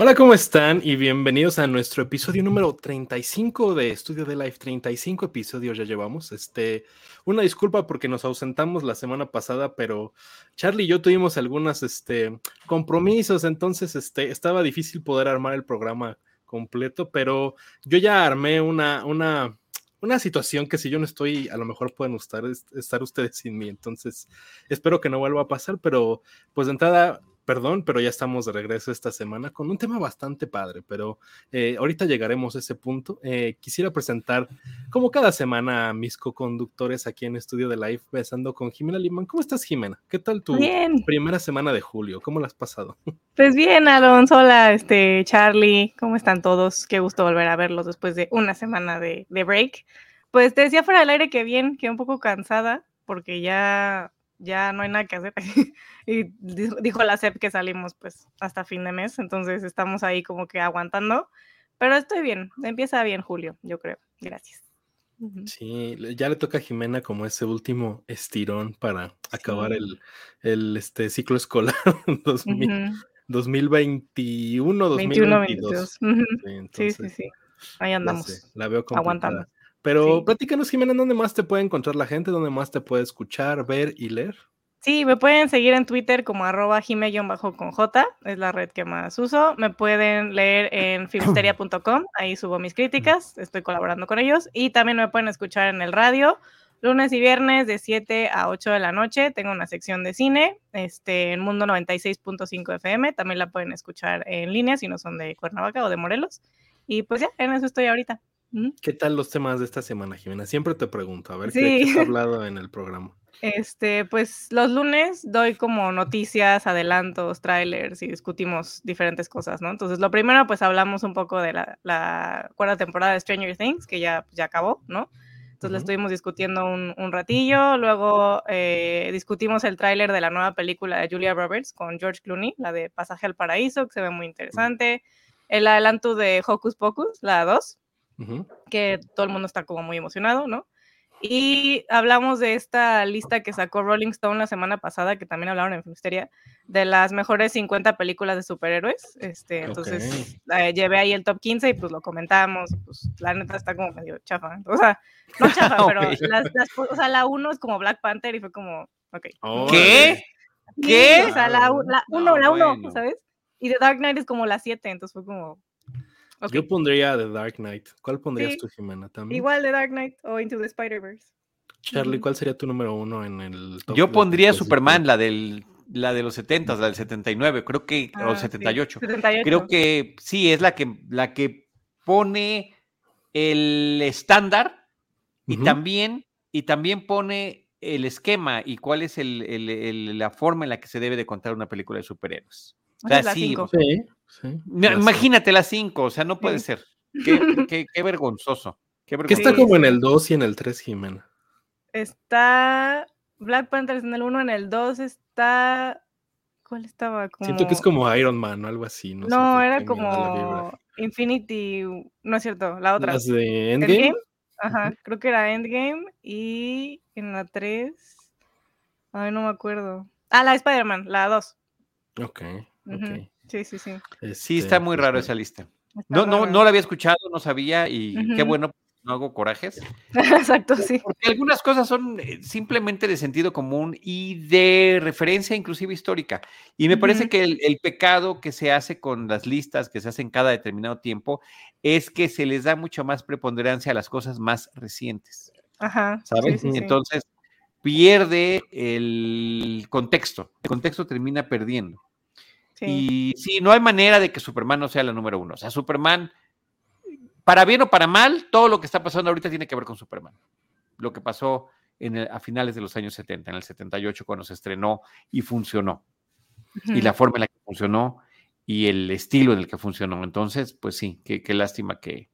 Hola, ¿cómo están? Y bienvenidos a nuestro episodio número 35 de Estudio de Life. 35 episodios ya llevamos. Este, una disculpa porque nos ausentamos la semana pasada, pero Charlie y yo tuvimos algunos este, compromisos, entonces este, estaba difícil poder armar el programa completo, pero yo ya armé una, una, una situación que si yo no estoy, a lo mejor pueden estar, estar ustedes sin mí. Entonces, espero que no vuelva a pasar, pero pues de entrada perdón, pero ya estamos de regreso esta semana con un tema bastante padre, pero eh, ahorita llegaremos a ese punto. Eh, quisiera presentar, como cada semana, a mis co-conductores aquí en Estudio de Live, besando con Jimena Limán. ¿Cómo estás, Jimena? ¿Qué tal tu primera semana de julio? ¿Cómo la has pasado? Pues bien, Alonso, hola, este, Charlie, ¿cómo están todos? Qué gusto volver a verlos después de una semana de, de break. Pues te decía fuera del aire que bien, que un poco cansada, porque ya ya no hay nada que hacer. y dijo la SEP que salimos pues hasta fin de mes, entonces estamos ahí como que aguantando, pero estoy bien, empieza bien julio, yo creo. Gracias. Sí, ya le toca a Jimena como ese último estirón para acabar el, el este, ciclo escolar 2021, 2022. Sí, sí, sí, Ahí andamos. La, veo aguantando. Pero platícanos, Jimena, ¿dónde más te puede encontrar la gente? ¿Dónde más te puede escuchar, ver y leer? Sí, me pueden seguir en Twitter como arroba bajo con J, es la red que más uso. Me pueden leer en filmsteria.com, ahí subo mis críticas, estoy colaborando con ellos. Y también me pueden escuchar en el radio, lunes y viernes de 7 a 8 de la noche. Tengo una sección de cine este, en Mundo 96.5 FM, también la pueden escuchar en línea si no son de Cuernavaca o de Morelos. Y pues ya, en eso estoy ahorita. ¿Qué tal los temas de esta semana, Jimena? Siempre te pregunto, a ver qué, has hablado en el programa. Este, pues los lunes doy como noticias, adelantos, trailers y discutimos diferentes cosas, ¿no? Entonces, lo primero, pues hablamos un poco de la, cuarta temporada de Stranger Things, que ya, ya acabó, ¿no? Entonces, la estuvimos discutiendo un, ratillo. Luego eh, discutimos el tráiler de la nueva película de Julia Roberts con George Clooney, la de Pasaje al Paraíso, que se ve muy interesante. El adelanto de Hocus Pocus, la 2, que todo el mundo está como muy emocionado, ¿no? Y hablamos de esta lista que sacó Rolling Stone la semana pasada, que también hablaron en Filmsteria, de las mejores 50 películas de superhéroes. Este, entonces eh, llevé ahí el top 15 y pues lo comentamos. Pues la neta está como medio chafa. O sea, no chafa, pero o sea, la 1 es como Black Panther y fue como, ok. ¿Qué? ¿Qué? O sea, la 1, la 1, ¿sabes? Y The Dark Knight es como la 7, entonces fue como, yo pondría The Dark Knight. ¿Cuál pondrías tú, Jimena? ¿También? Igual The Dark Knight o Into the Spider-Verse. Charlie, ¿cuál sería tu número uno en el top Yo pondría Superman, la del la de los 70, la del 79, creo que, o 78. Ah, creo que sí, es la que, la que pone el estándar y también, y también pone el esquema y cuál es el, la forma en la que se debe de contar una película de superhéroes. O sea, sí, Imagínate las cinco, o sea, no puede ser. Qué, vergonzoso. Qué, está como en el 2 y en el 3, Jimena? Está Black Panther en el 1, en el 2 está... ¿Cuál estaba? Siento que es como Iron Man o algo así. No, no era como Infinity, no es cierto, la otra. ¿Las de Endgame? Ajá, creo que era Endgame y en la 3, ay, no me acuerdo. Ah, la Spider-Man, la 2. Ok, ok. Sí, sí, sí. sí, está muy raro esa lista. no, no, no la había escuchado, no sabía y qué bueno, no hago corajes. Exacto, sí. Porque algunas cosas son eh, simplemente de sentido común y de referencia inclusive histórica. Y me parece que el, pecado que se hace con las listas que se hacen cada determinado tiempo es que se les da mucho más preponderancia a las cosas más recientes. Ajá. ¿Sabes? Entonces pierde el contexto. El contexto termina perdiendo. Y sí, no hay manera de que Superman no sea la número uno. O sea, Superman, para bien o para mal, todo lo que está pasando ahorita tiene que ver con Superman. Lo que pasó en a finales de los años 70, en el 78, cuando se estrenó y funcionó. Y la forma en la que funcionó y el estilo en el que funcionó. Entonces, pues sí, qué, lástima que...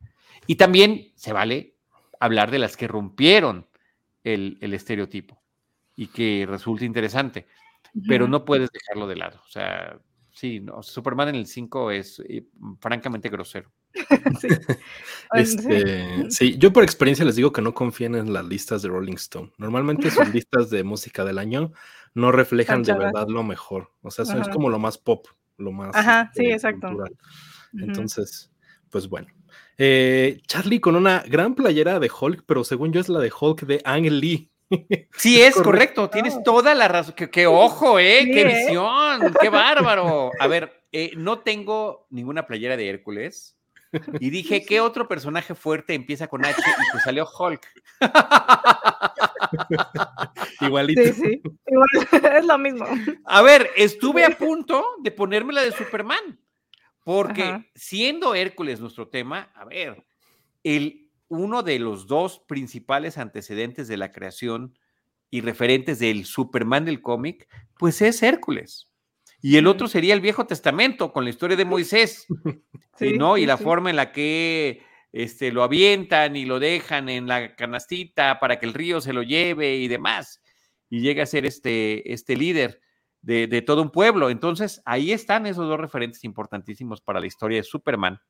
Y también se vale hablar de las que rompieron el, estereotipo y que resulta interesante, pero no puedes dejarlo de lado. O sea, Sí, no, Superman en el 5 es eh, francamente grosero. Este, sí. yo por experiencia les digo que no confíen en las listas de Rolling Stone. Normalmente sus listas de música del año no reflejan de verdad lo mejor. O sea, es como lo más pop, lo más. Ajá, sí, este, exacto. Entonces, pues bueno. Eh, Charlie con una gran playera de Hulk, pero según yo es la de Hulk de Ang Lee. Sí, es correcto. Tienes toda la razón. ¡Qué, ojo, eh! ¡Qué ¿eh? visión! ¡Qué bárbaro! A ver, eh, no tengo ninguna playera de Hércules. Y dije, ¿qué otro personaje fuerte empieza con H? Y pues salió Hulk. Igualito. Sí, sí. es lo mismo. A ver, estuve a punto de ponerme la de Superman. Porque siendo Hércules nuestro tema, a ver, el, uno de los dos principales antecedentes de la creación y referentes del Superman del cómic, pues es Hércules. Y el otro sería el Viejo Testamento, con la historia de Moisés, ¿no? Y la forma en la que este, lo avientan y lo dejan en la canastita para que el río se lo lleve y demás. Y llega a ser este, este líder de, todo un pueblo. Entonces, ahí están esos dos referentes importantísimos para la historia de Superman.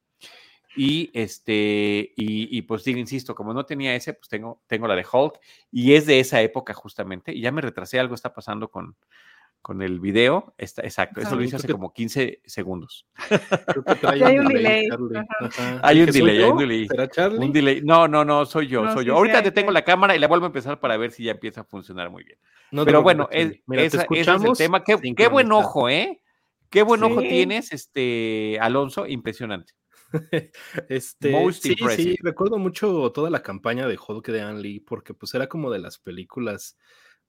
Y este, y, pues digo, insisto, como no tenía ese, pues tengo, tengo la de Hulk, y es de esa época justamente, y ya me retrasé, algo está pasando con, con el video. Está, exacto, eso lo hice hace como 15 segundos. hay un delay. Hay un delay, hay un delay. Un delay. No, no, no, soy yo, soy yo. Ahorita detengo la cámara y la vuelvo a empezar para ver si ya empieza a funcionar muy bien. Pero bueno, es, ese es el tema. Qué, qué buen ojo, ¿eh? Qué buen ojo tienes, este Alonso, impresionante. este, sí, sí, recuerdo mucho toda la campaña de Hulk de Ann Lee, porque pues era como de las películas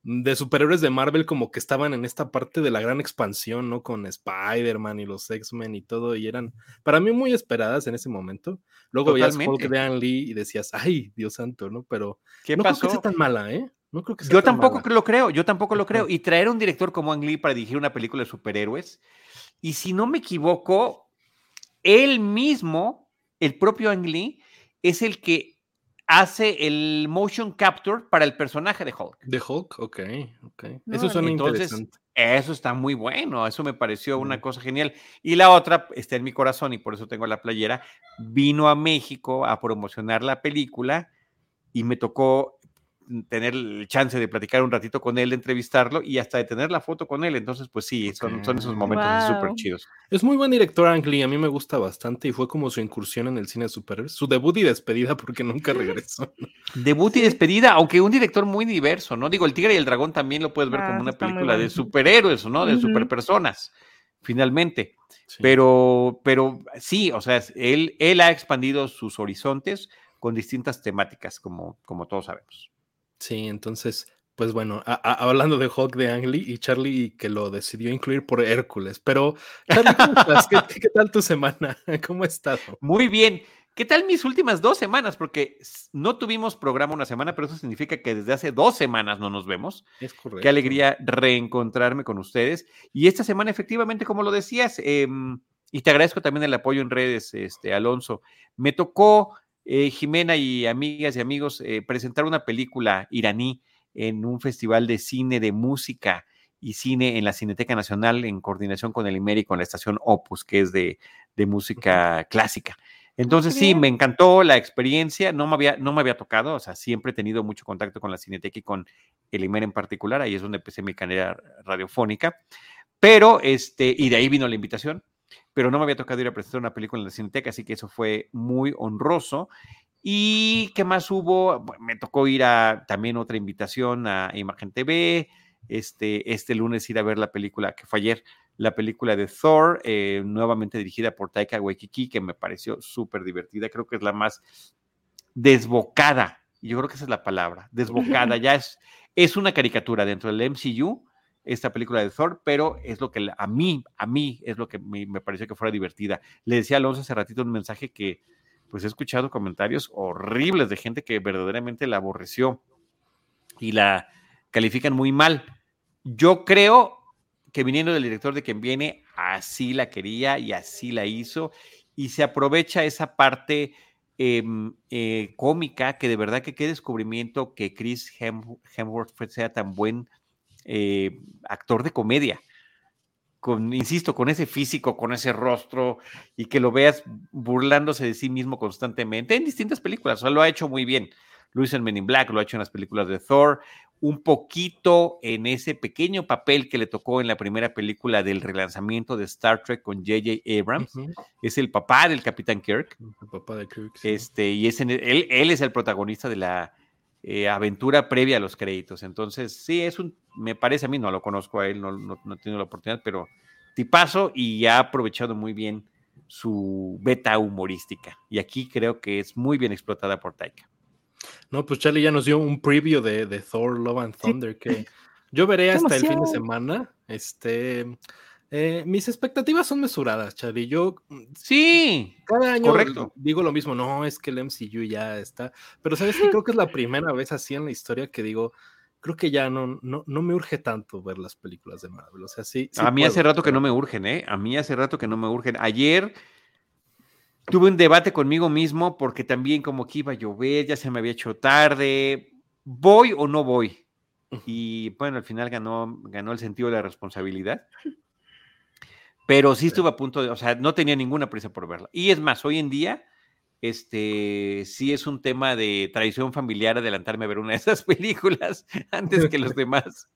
de superhéroes de Marvel como que estaban en esta parte de la gran expansión, ¿no? Con Spider-Man y los X-Men y todo, y eran para mí muy esperadas en ese momento. Luego veías Hulk de Ann Lee y decías, ay, Dios santo, ¿no? Pero ¿Qué no pasó? creo que sea tan mala, ¿eh? No creo que sea yo tampoco lo creo, yo tampoco lo creo. Y traer un director como Ang Lee para dirigir una película de superhéroes, y si no me equivoco, él mismo, el propio Ang Lee, es el que hace el motion capture para el personaje de Hulk. De Hulk, ok, ok. eso suena interesante. Eso está muy bueno, eso me pareció una cosa genial. Y la otra está en mi corazón y por eso tengo la playera. Vino a México a promocionar la película y me tocó tener el chance de platicar un ratito con él, de entrevistarlo y hasta de tener la foto con él. Entonces, pues sí, son, son esos momentos súper chidos. Es muy buen director Ang Lee, a mí me gusta bastante y fue como su incursión en el cine de superhéroes, su debut y despedida porque nunca regresó. debut y despedida, aunque un director muy diverso, ¿no? Digo, El Tigre y el Dragón también lo puedes ver como ah, una película de superhéroes, ¿no? De superpersonas, finalmente. Pero, pero sí, o sea, él, él ha expandido sus horizontes con distintas temáticas, como, como todos sabemos. Sí, entonces, pues bueno, hablando de Hulk de Ang Lee y Charlie que lo decidió incluir por Hércules, pero Charlie, ¿Qué, tal tu semana? ¿Cómo has estado? Muy bien. ¿Qué tal mis últimas dos semanas? Porque no tuvimos programa una semana, pero eso significa que desde hace dos semanas no nos vemos. Es correcto. Qué alegría reencontrarme con ustedes. Y esta semana, efectivamente, como lo decías, em, y te agradezco también el apoyo en redes, este, Alonso, me tocó eh, Jimena y amigas y amigos, eh, presentar una película iraní en un festival de cine, de música y cine en la Cineteca Nacional en coordinación con el IMER y con la estación Opus, que es de, música clásica. Entonces sí, me encantó la experiencia, no me, había, no me había tocado, o sea, siempre he tenido mucho contacto con la Cineteca y con el IMER en particular, ahí es donde empecé mi carrera radiofónica, pero este, y de ahí vino la invitación, pero no me había tocado ir a presentar una película en la Cineteca, así que eso fue muy honroso. ¿Y qué más hubo? me tocó ir a también otra invitación a Imagen TV, este, este lunes ir a ver la película que fue ayer, la película de Thor, eh, nuevamente dirigida por Taika Waititi, que me pareció súper divertida, creo que es la más desbocada, yo creo que esa es la palabra, desbocada, ya es, es una caricatura dentro del MCU, esta película de Thor, pero es lo que a mí, a mí es lo que me, pareció que fuera divertida. Le decía a Alonso hace ratito un mensaje que pues he escuchado comentarios horribles de gente que verdaderamente la aborreció y la califican muy mal. Yo creo que viniendo del director de quien viene, así la quería y así la hizo y se aprovecha esa parte em, eh, cómica que de verdad que qué descubrimiento que Chris Hemsworth sea tan buen eh, actor de comedia. Con, insisto, con ese físico, con ese rostro y que lo veas burlándose de sí mismo constantemente en distintas películas. O sea, lo ha hecho muy bien. Hizo en Men in Black, lo ha hecho en las películas de Thor. un poquito en ese pequeño papel que le tocó en la primera película del relanzamiento de Star Trek con J.J. Abrams. Es el papá del Capitán Kirk. El papá de Kirk. Este, y es él, él, es el protagonista de la eh, aventura previa a los créditos. Entonces, sí, es un, me parece a mí, no lo conozco a él, no, no, no he tenido la oportunidad, pero tipazo y ha aprovechado muy bien su beta humorística. Y aquí creo que es muy bien explotada por Taika. No, pues Charlie ya nos dio un preview de, Thor, Love and Thunder que yo veré hasta el fin de semana. Este, eh, mis expectativas son mesuradas, Charlie. Yo mm, sí, cada año correcto. digo lo mismo. No, es que el MCU ya está, pero sabes que creo que es la primera vez así en la historia que digo, creo que ya no, no, no me urge tanto ver las películas de Marvel. O sea, sí. a mí hace rato que no me urgen, ¿eh? A mí hace rato que no me urgen. Ayer tuve un debate conmigo mismo porque también como que iba a llover, ya se me había hecho tarde, ¿voy o no voy? Y bueno, al final ganó, ganó el sentido de la responsabilidad. Pero sí estuve a punto de, o sea, no tenía ninguna prisa por verla. Y es más, hoy en día, este, sí es un tema de tradición familiar adelantarme a ver una de esas películas antes que los demás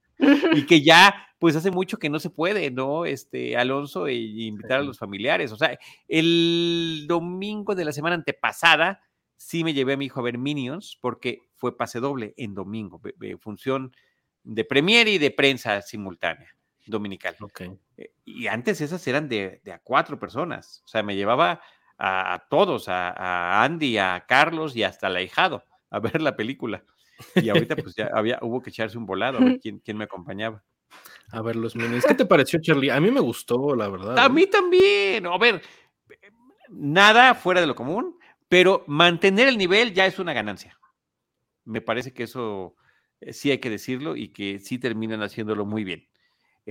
y que ya, pues hace mucho que no se puede, ¿no? Este, Alonso, e invitar a los familiares. O sea, el domingo de la semana antepasada sí me llevé a mi hijo a ver Minions porque fue pase doble en domingo, función de premier y de prensa simultánea dominical. Okay. Eh, y antes esas eran de, a cuatro personas. O sea, me llevaba a, todos, a, a, Andy, a Carlos y hasta al ahijado a ver la película. Y ahorita pues ya había, hubo que echarse un volado a ver quién, quién me acompañaba. A ver, los Minions. ¿Qué te pareció, Charlie? A mí me gustó, la verdad. A ¿eh? mí también. A ver, nada fuera de lo común, pero mantener el nivel ya es una ganancia. Me parece que eso eh, sí hay que decirlo y que sí terminan haciéndolo muy bien.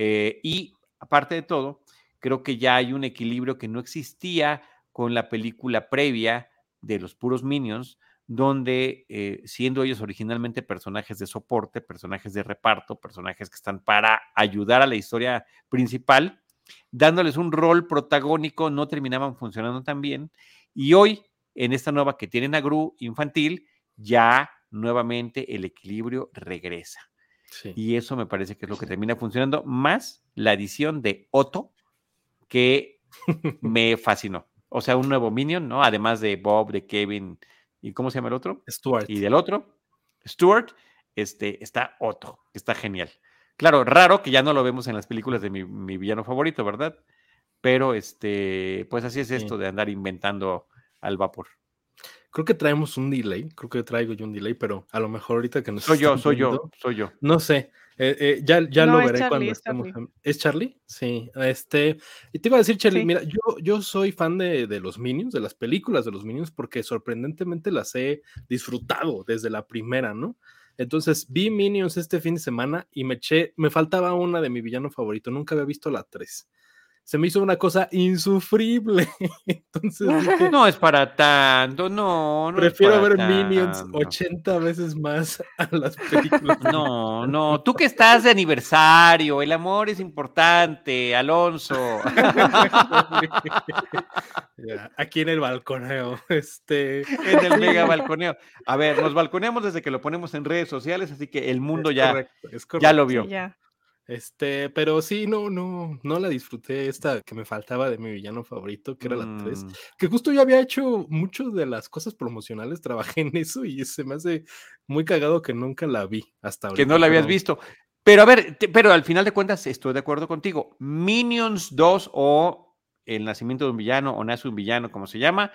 Eh, y aparte de todo, creo que ya hay un equilibrio que no existía con la película previa de los puros Minions, donde eh, siendo ellos originalmente personajes de soporte, personajes de reparto, personajes que están para ayudar a la historia principal, dándoles un rol protagónico, no terminaban funcionando tan bien. Y hoy, en esta nueva que tienen a Gru infantil, ya nuevamente el equilibrio regresa. Y eso me parece que es lo que termina funcionando, más la edición de Otto, que me fascinó. O sea, un nuevo Minion, ¿no? Además de Bob, de Kevin, ¿Y cómo se llama el otro? Stuart. Y del otro, Stuart, este, está Otto, que está genial. Claro, raro que ya no lo vemos en las películas de mi, villano favorito, ¿verdad? Pero este, pues así es esto de andar inventando al vapor. Creo que traemos un delay, creo que traigo yo un delay, pero a lo mejor ahorita que nos Soy yo, soy yo, soy yo. No sé, eh, eh, ya, ya lo veré cuando estemos. ¿Es Charlie? Sí. Este, y te iba a decir, Charlie, mira, yo, yo soy fan de, de, los Minions, de las películas de los Minions, porque sorprendentemente las he disfrutado desde la primera, ¿no? Entonces vi Minions este fin de semana y me eché, me faltaba una de mi villano favorito, nunca había visto la 3 se me hizo una cosa insufrible. Entonces no es para tanto, no. no prefiero ver Minions 80 veces más a las películas. No, no, tú que estás de aniversario, el amor es importante, Alonso. aquí en el balconeo, este. En el mega balconeo. A ver, nos balconeamos desde que lo ponemos en redes sociales, así que el mundo ya, ya lo vio. ya. Este, pero sí, no, no, no la disfruté esta que me faltaba de mi villano favorito, que era la 3, mm. que justo yo había hecho muchas de las cosas promocionales, trabajé en eso y se me hace muy cagado que nunca la vi hasta ahora. Que no la habías visto. Pero a ver, pero al final de cuentas estoy de acuerdo contigo. Minions 2 o El nacimiento de un villano o Nace un villano, como se llama,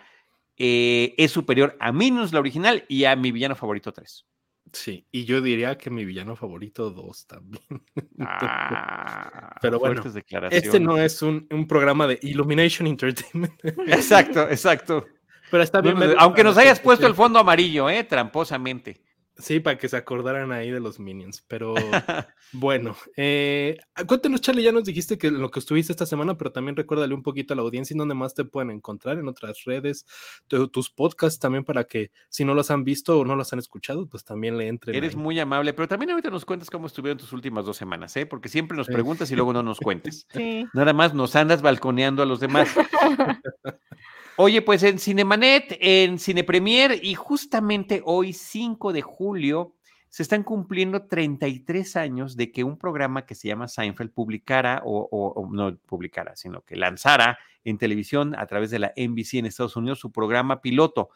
eh, es superior a Minions la original y a mi villano favorito 3. Sí, y yo diría que mi villano favorito 2 también. Ah, Pero bueno, este no es un, un, programa de Illumination Entertainment. Exacto, exacto. Pero está bien. aunque nos hayas puesto el fondo amarillo, ¿eh? Tramposamente. Sí, para que se acordaran ahí de los Minions. Pero bueno, eh, cuéntanos, Charlie, ya nos dijiste que lo que estuviste esta semana, pero también recuérdale un poquito a la audiencia en dónde más te pueden encontrar en otras redes, tus podcasts también para que si no los han visto o no los han escuchado, pues también le entren. Eres muy amable, pero también ahorita nos cuentas cómo estuvieron tus últimas dos semanas, ¿eh? Porque siempre nos preguntas y luego no nos cuentes. Nada más nos andas balconeando a los demás. Oye, pues en Cinemanet, en Cine Premier y justamente hoy, 5 de julio, se están cumpliendo 33 años de que un programa que se llama Seinfeld publicara, o, no publicara, sino que lanzara en televisión a través de la NBC en Estados Unidos su programa piloto,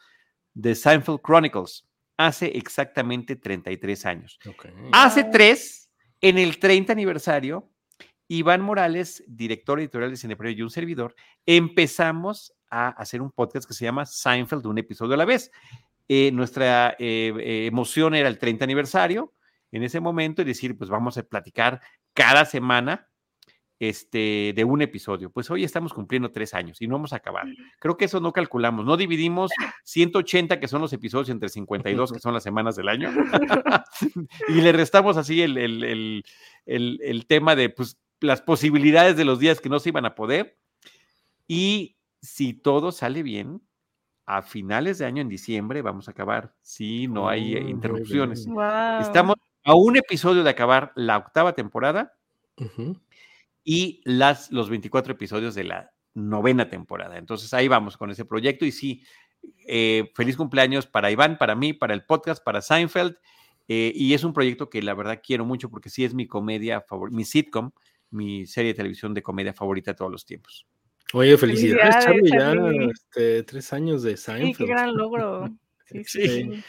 The Seinfeld Chronicles, hace exactamente 33 años. Hace tres, en el 30 aniversario, Iván Morales, director editorial de Cineprevio y un servidor, empezamos a hacer un podcast que se llama Seinfeld, un episodio a la vez. Eh, nuestra eh, eh, emoción era el 30 aniversario en ese momento y decir, pues vamos a platicar cada semana este, de un episodio. Pues hoy estamos cumpliendo tres años y no hemos acabado. Creo que eso no calculamos. No dividimos 180 que son los episodios entre 52 que son las semanas del año y le restamos así el, el, el, el, tema de pues, las posibilidades de los días que no se iban a poder. Y si todo sale bien, a finales de año, en diciembre, vamos a acabar, si no hay eh, oh, interrupciones. Estamos a un episodio de acabar la octava temporada y las, los 24 episodios de la novena temporada. Entonces ahí vamos con ese proyecto y sí, eh, feliz cumpleaños para Iván, para mí, para el podcast, para Seinfeld. Eh, y es un proyecto que la verdad quiero mucho porque sí es mi comedia favorita, mi sitcom, mi serie de televisión de comedia favorita de todos los tiempos. Oye, felicidades, Charlie, ya este, tres años de Seinfeld. Sí, qué gran logro. Sí, sí.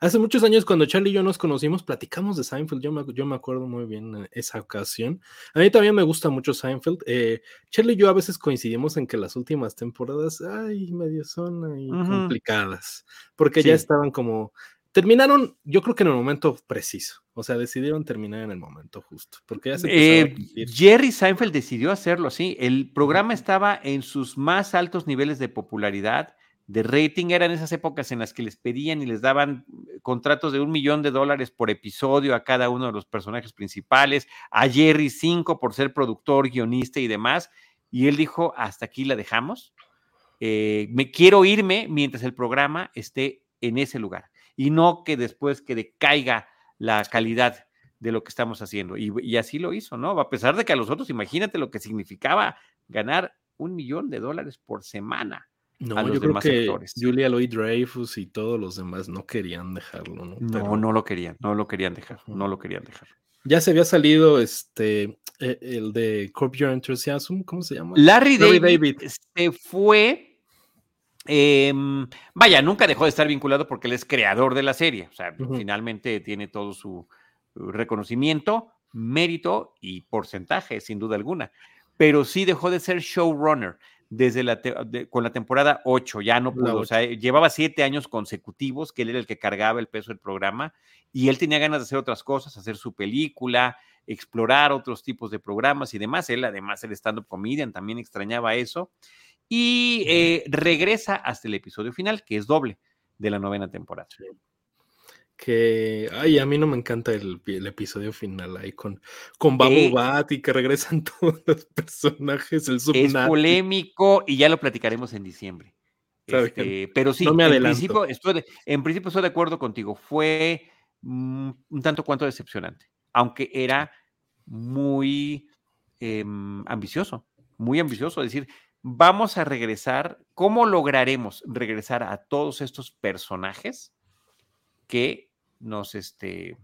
Hace muchos años cuando Charlie y yo nos conocimos, platicamos de Seinfeld, yo me, yo me acuerdo muy bien esa ocasión. A mí también me gusta mucho Seinfeld. Eh, Charlie y yo a veces coincidimos en que las últimas temporadas, ay, medio son ahí complicadas, porque ya estaban como terminaron, yo creo que en el momento preciso. O sea, decidieron terminar en el momento justo. Porque ya se eh, Jerry Seinfeld decidió hacerlo así. El programa estaba en sus más altos niveles de popularidad, de rating. Eran esas épocas en las que les pedían y les daban contratos de un millón de dólares por episodio a cada uno de los personajes principales. A Jerry cinco por ser productor, guionista y demás. Y él dijo: Hasta aquí la dejamos. Eh, me quiero irme mientras el programa esté en ese lugar y no que después que decaiga la calidad de lo que estamos haciendo. Y, así lo hizo, ¿no? A pesar de que a los otros, imagínate lo que significaba ganar un millón de dólares por semana. No, yo creo que Julia Lloyd Dreyfus y todos los demás no querían dejarlo, ¿no? No, no lo querían, no lo querían dejar, no lo querían dejar. Ya se había salido este e, el de Curb Your Enthusiasm, ¿cómo se llama? Larry, David, se fue Em, vaya, nunca dejó de estar vinculado porque él es creador de la serie. O sea, finalmente tiene todo su reconocimiento, mérito y porcentaje, sin duda alguna. Pero sí dejó de ser showrunner desde la con la temporada 8, ya no pudo. O sea, llevaba siete años consecutivos que él era el que cargaba el peso del programa y él tenía ganas de hacer otras cosas, hacer su película, explorar otros tipos de programas y demás. Él, además, el stand-up comedian también extrañaba eso y eh, regresa hasta el episodio final, que es doble de la novena temporada. Que, ay, a mí no me encanta el, episodio final ahí con, con Babu eh, Bat y que regresan todos los personajes. El es polémico y ya lo platicaremos en diciembre. Este, pero sí, en, principio estoy de, en principio estoy de acuerdo contigo. Fue mm, un tanto cuanto decepcionante, aunque era muy em, ambicioso, muy ambicioso. Es decir, vamos a regresar, ¿cómo lograremos regresar a todos estos personajes que nos, este,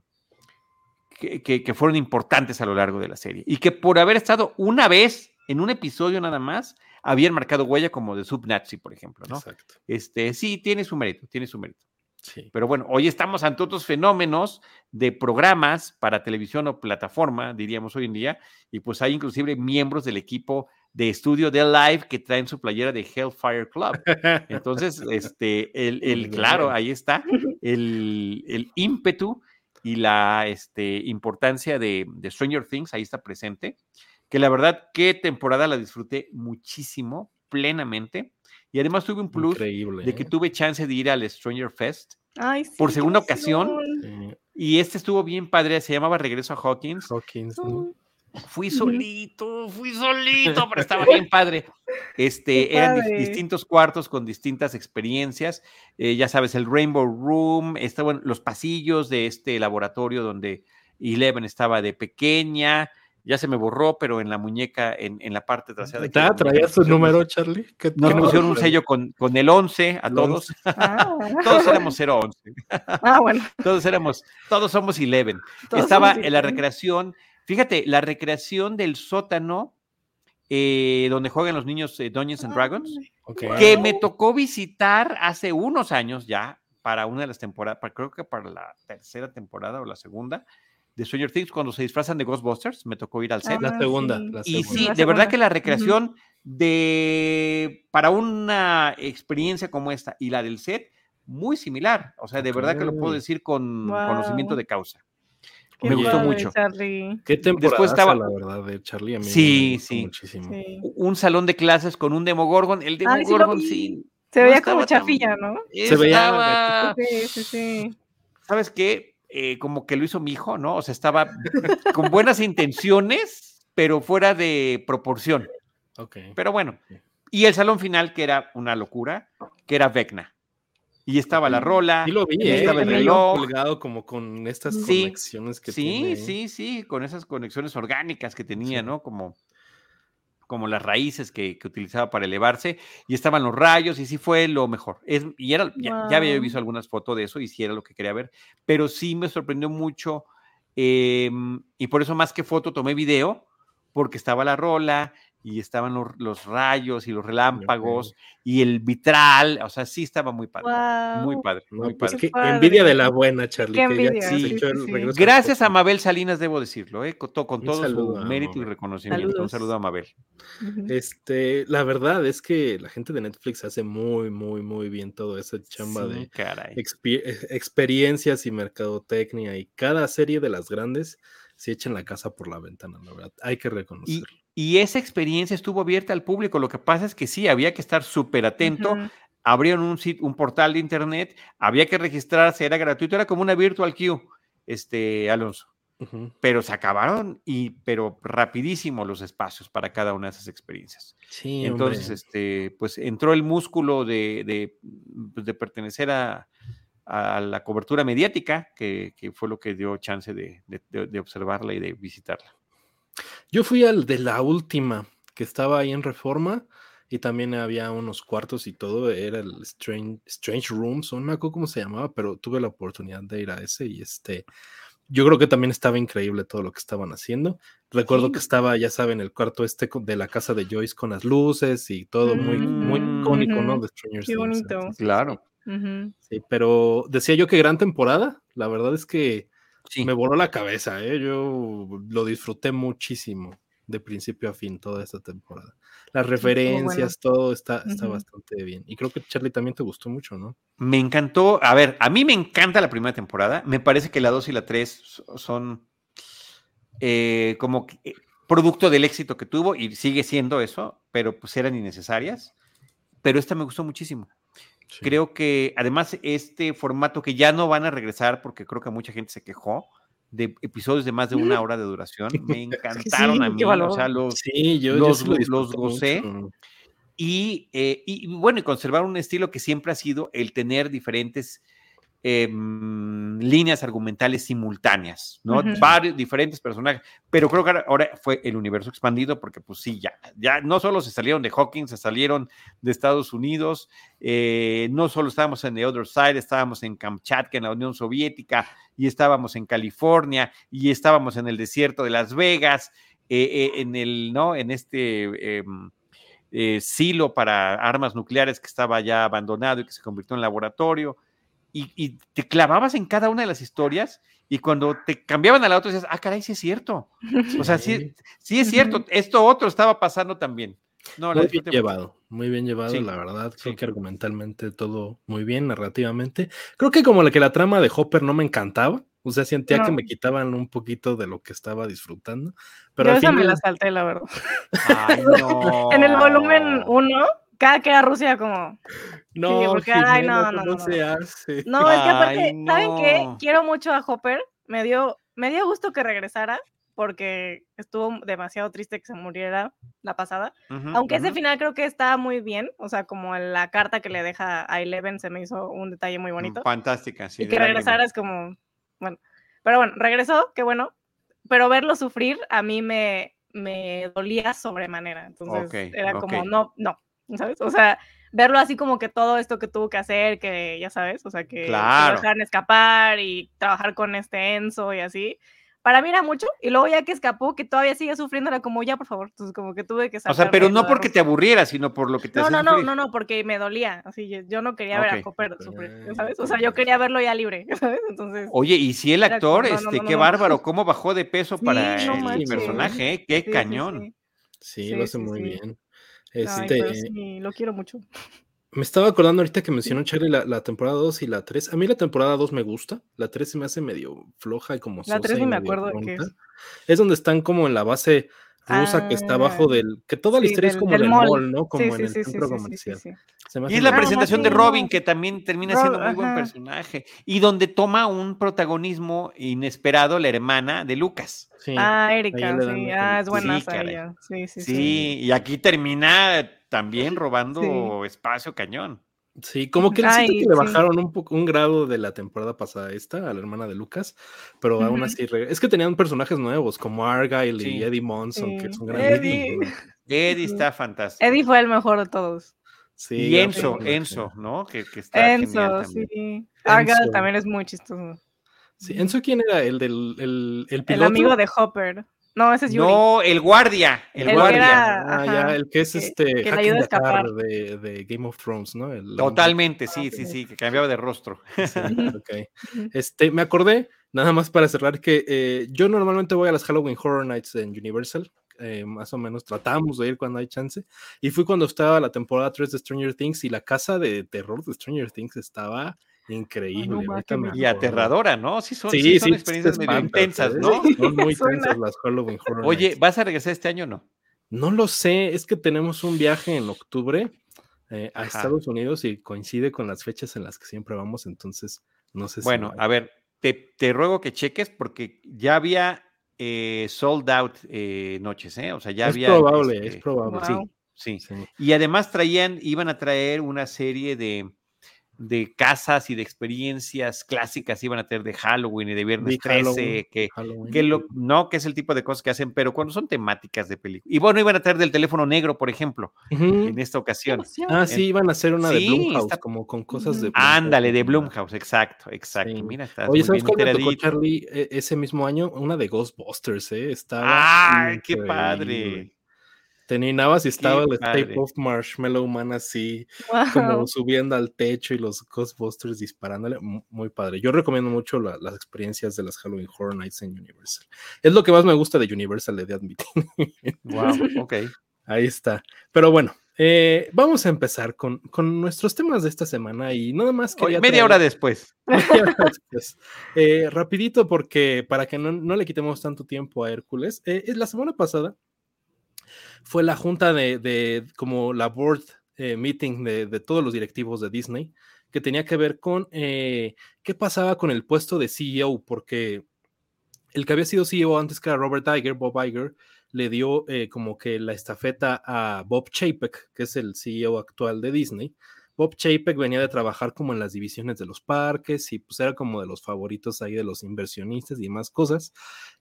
que, fueron importantes a lo largo de la serie y que por haber estado una vez en un episodio nada más, habían marcado huella como de Subnazi, por ejemplo, ¿no? Exacto. Este, sí, tiene su mérito, tiene su mérito. Sí. Pero bueno, hoy estamos ante otros fenómenos de programas para televisión o plataforma, diríamos hoy en día, y pues hay inclusive miembros del equipo de estudio de live que traen su playera de Hellfire Club. Entonces, este, el, claro, ahí está el, ímpetu y la este, importancia de, Stranger Things, ahí está presente. Que la verdad, qué temporada la disfruté muchísimo, plenamente. Y además tuve un plus de que ¿eh? tuve chance de ir al Stranger Fest por segunda ocasión. Y este estuvo bien padre, se llamaba Regreso a Hawkins. Hawkins Fui solito, fui solito, pero estaba bien padre. Este, eran distintos cuartos con distintas experiencias. Eh, ya sabes, el Rainbow Room, estaban los pasillos de este laboratorio donde Eleven estaba de pequeña. ya se me borró, pero en la muñeca, en, en la parte trasera. De ah, ¿Traías tu número, Charlie? Nos pusieron un sello con, con el 11 a todos. Ah. todos éramos 011. ah, bueno. Todos éramos, todos somos 11. Estaba en la recreación, fíjate, la recreación del sótano eh, donde juegan los niños eh, Dungeons and Dragons, que me tocó visitar hace unos años ya, para una de las temporadas, creo que para la tercera temporada o la segunda, de Stranger Things cuando se disfrazan de Ghostbusters, me tocó ir al set. la, ah, segunda, Y sí, de verdad que la recreación de para una experiencia como esta y la del set, muy similar. O sea, de verdad que lo puedo decir con conocimiento de causa. Me gustó mucho. Qué temporada Después estaba la verdad de Charlie. A mí sí, sí. Muchísimo. Un salón de clases con un Demogorgon. El Demogorgon sí. Se veía como chafilla, ¿no? Se veía. Sí, sí, sí. ¿Sabes qué? Eh, como que lo hizo mi hijo, ¿no? O sea, estaba con buenas intenciones, pero fuera de proporción. Ok. Pero bueno. Y el salón final, que era una locura, que era Vecna. Y estaba la rola, sí lo vi, ¿eh? estaba el reloj. colgado como con estas conexiones que sí, tiene. Sí, sí, sí, con esas conexiones orgánicas que tenía, ¿no? Como como las raíces que, utilizaba para elevarse, y estaban los rayos, y sí fue lo mejor. Es, y era, ya, había visto algunas fotos de eso, y sí era lo que quería ver, pero sí me sorprendió mucho, em, y por eso más que foto tomé video, porque estaba la rola, y estaban los, rayos y los relámpagos y el vitral, o sea, sí estaba muy padre, muy padre, muy pues padre. envidia de la buena, Charlie. Gracias a Mabel Salinas, debo decirlo, ¿eh? con, todo su mérito y reconocimiento. Un saludo a Mabel. Este, la verdad es que la gente de Netflix hace muy, muy, muy bien todo esa chamba de experiencias y mercadotecnia y cada serie de las grandes se echan la casa por la ventana, la verdad. Hay que reconocerlo. Y esa experiencia estuvo abierta al público. Lo que pasa es que sí, había que estar súper atento. Abrieron un, sitio, un portal de internet, había que registrarse, era gratuito, era como una virtual queue, este, Alonso. Pero se acabaron y, pero rapidísimo los espacios para cada una de esas experiencias. Sí, Entonces, este, pues entró el músculo de, de, pues, pertenecer a, a, la cobertura mediática, que, que, fue lo que dio chance de, de observarla y de visitarla. Yo fui al de la última, que estaba ahí en Reforma, y también había unos cuartos y todo, era el Strange, Strange Rooms, no me acuerdo cómo se llamaba, pero tuve la oportunidad de ir a ese y este, yo creo que también estaba increíble todo lo que estaban haciendo. Recuerdo que estaba, ya saben, el cuarto este de la casa de Joyce con las luces y todo muy, muy mm, icónico, ¿no? De Stranger Qué bonito. claro. Sí, pero decía yo que gran temporada, la verdad es que me voló la cabeza, ¿eh? yo lo disfruté muchísimo de principio a fin toda esta temporada. Las referencias, todo está, está bastante bien. Y creo que Charlie también te gustó mucho, ¿no? Me encantó, a ver, a mí me encanta la primera temporada, me parece que la 2 y la 3 son eh, como eh, producto del éxito que tuvo y sigue siendo eso, pero pues eran innecesarias. Pero esta me gustó muchísimo. Creo que además este formato que ya no van a regresar porque creo que mucha gente se quejó de episodios de más de una hora de duración, me encantaron a mí, o sea, los, sí, yo, los, los gocé. Y, eh, y, bueno, y conservar un estilo que siempre ha sido el tener diferentes Em, líneas argumentales simultáneas, ¿no? Varios diferentes personajes, pero creo que ahora fue el universo expandido porque pues sí, ya, ya no solo se salieron de Hawking, se salieron de Estados Unidos, eh, no solo estábamos en The Other Side, estábamos en Kamchatka, en la Unión Soviética, y estábamos en California, y estábamos en el desierto de Las Vegas, eh, eh, en el, ¿no? En este... Em, silo para armas nucleares que estaba ya abandonado y que se convirtió en laboratorio y, te clavabas en cada una de las historias y cuando te cambiaban a la otra decías, ah, caray, sí es cierto. O sea, sí, sí es cierto, esto otro estaba pasando también. No, muy bien llevado, muy bien llevado, la verdad. Creo que argumentalmente todo muy bien, narrativamente. Creo que como la que la trama de Hopper no me encantaba, o sea, sentía que me quitaban un poquito de lo que estaba disfrutando. Pero Yo esa me la salté, la verdad. Ay, no. en el volumen 1 cada que era Rusia como... No, porque, ay, no, no, no, se hace. No, es que aparte, ¿saben qué? Quiero mucho a Hopper. Me dio, me dio gusto que regresara porque estuvo demasiado triste que se muriera la pasada. Aunque ese final creo que está muy bien, o sea, como la carta que le deja a Eleven se me hizo un detalle muy bonito. Fantástica, sí. Y que regresara es como, bueno, pero bueno, regresó, qué bueno. pero verlo sufrir a mí me, me dolía sobremanera. Entonces era como, no, no, ¿sabes? O sea, verlo así como que todo esto que tuvo que hacer, que ya sabes, o sea, que, claro. dejaran escapar y trabajar con este Enzo y así. Para mí era mucho, y luego ya que escapó, que todavía sigue sufriendo, era como, ya, por favor, entonces como que tuve que O sea, pero no porque te aburriera, sino por lo que te No, no, no, no, no, porque me dolía, así, yo, no quería ver a Copper sufrir, ¿sabes? O sea, yo quería verlo ya libre, ¿sabes? Entonces... Oye, y si el actor, este, qué bárbaro, cómo bajó de peso para el personaje, ¿eh? qué cañón. Sí, lo hace muy bien. Este, lo quiero mucho. Me estaba acordando ahorita que mencionó Charlie la, temporada 2 y la 3. A mí la temporada 2 me gusta. La 3 se me hace medio floja y como. La 3 ni me acuerdo de qué es. Es donde están como en la base rusa que está abajo ah, del. Que toda la historia es como en el mall, ¿no? Como en el centro comercial. Y es la presentación de Robin, que también termina siendo muy buen personaje. Y donde toma un protagonismo inesperado la hermana de Lucas. ah, Erika, sí. Ah, es buena ella. Sí, sí, sí. Sí, y aquí termina también robando espacio cañón. Sí, como que, que le bajaron un, poco, un grado de la temporada pasada esta, a la hermana de Lucas, pero aún así, es que tenían personajes nuevos como Argyle y Eddie Monson, que son grandes. Eddie, Eddie está fantástico. Eddie fue el mejor de todos. Sí, y Enzo, Enzo, ¿no? Que, que está Enzo, sí. Argyle también es muy chistoso. Sí, Enzo, ¿quién era? El del el, el, el amigo de Hopper. No, ese es Yuri. No, el guardia. El, guardia. ah, ya, el que es este. Que le escapar. De, de, Game of Thrones, ¿no? Totalmente, sí, sí, sí, que cambiaba de rostro. ok. Este, me acordé, nada más para cerrar, que eh, yo normalmente voy a las Halloween Horror Nights en Universal. Eh, más o menos tratamos de ir cuando hay chance. Y fui cuando estaba la temporada 3 de Stranger Things y la casa de terror de Stranger Things estaba Increíble. y aterradora, ¿no? Sí, son, sí, son experiencias medio intensas, ¿eh? ¿no? Son muy intensas las Halloween Horror Oye, ¿vas a regresar este año o no? No lo sé, es que tenemos un viaje en octubre eh, a Estados Unidos y coincide con las fechas en las que siempre vamos, entonces no sé si. Bueno, a ver, te, te, ruego que cheques porque ya había eh, sold out noches, ¿eh? O sea, ya había. Probable, es este, probable, sí, sí. Y además traían, iban a traer una serie de de casas y de experiencias clásicas iban a tener de Halloween y de Viernes 13, que, que lo, no, que es el tipo de cosas que hacen, pero cuando son temáticas de película. Y bueno, iban a traer del teléfono negro, por ejemplo, en esta ocasión. Ah, sí, iban a hacer una de Blumhouse, como con cosas de Ándale, de Blumhouse, exacto, exacto. Mira, estás Oye, ¿sabes cuál tocó, Charlie, e, ese mismo año? Una de Ghostbusters, ¿eh? Estaba ¡Ay, qué padre! Teninabas y estaba el of Marshmallow Man así, como subiendo al techo y los Ghostbusters disparándole. Muy padre. Yo recomiendo mucho las experiencias de las Halloween Horror Nights en Universal. Es lo que más me gusta de Universal, de admitir. Wow, ok. Ahí está. Pero bueno, eh, vamos a empezar con, con, nuestros temas de esta semana y nada más que. Media hora después. Eh, rapidito, porque para que no, no, le quitemos tanto tiempo a Hércules, eh, la semana pasada fue la junta de, como la board eh, meeting de, todos los directivos de Disney, que tenía que ver con eh, qué pasaba con el puesto de CEO, porque el que había sido CEO antes que era Robert Iger, Bob Iger, le dio eh, como que la estafeta a Bob Chapek, que es el CEO actual de Disney. Bob Chapek venía de trabajar como en las divisiones de los parques y pues era como de los favoritos ahí de los inversionistas y más cosas.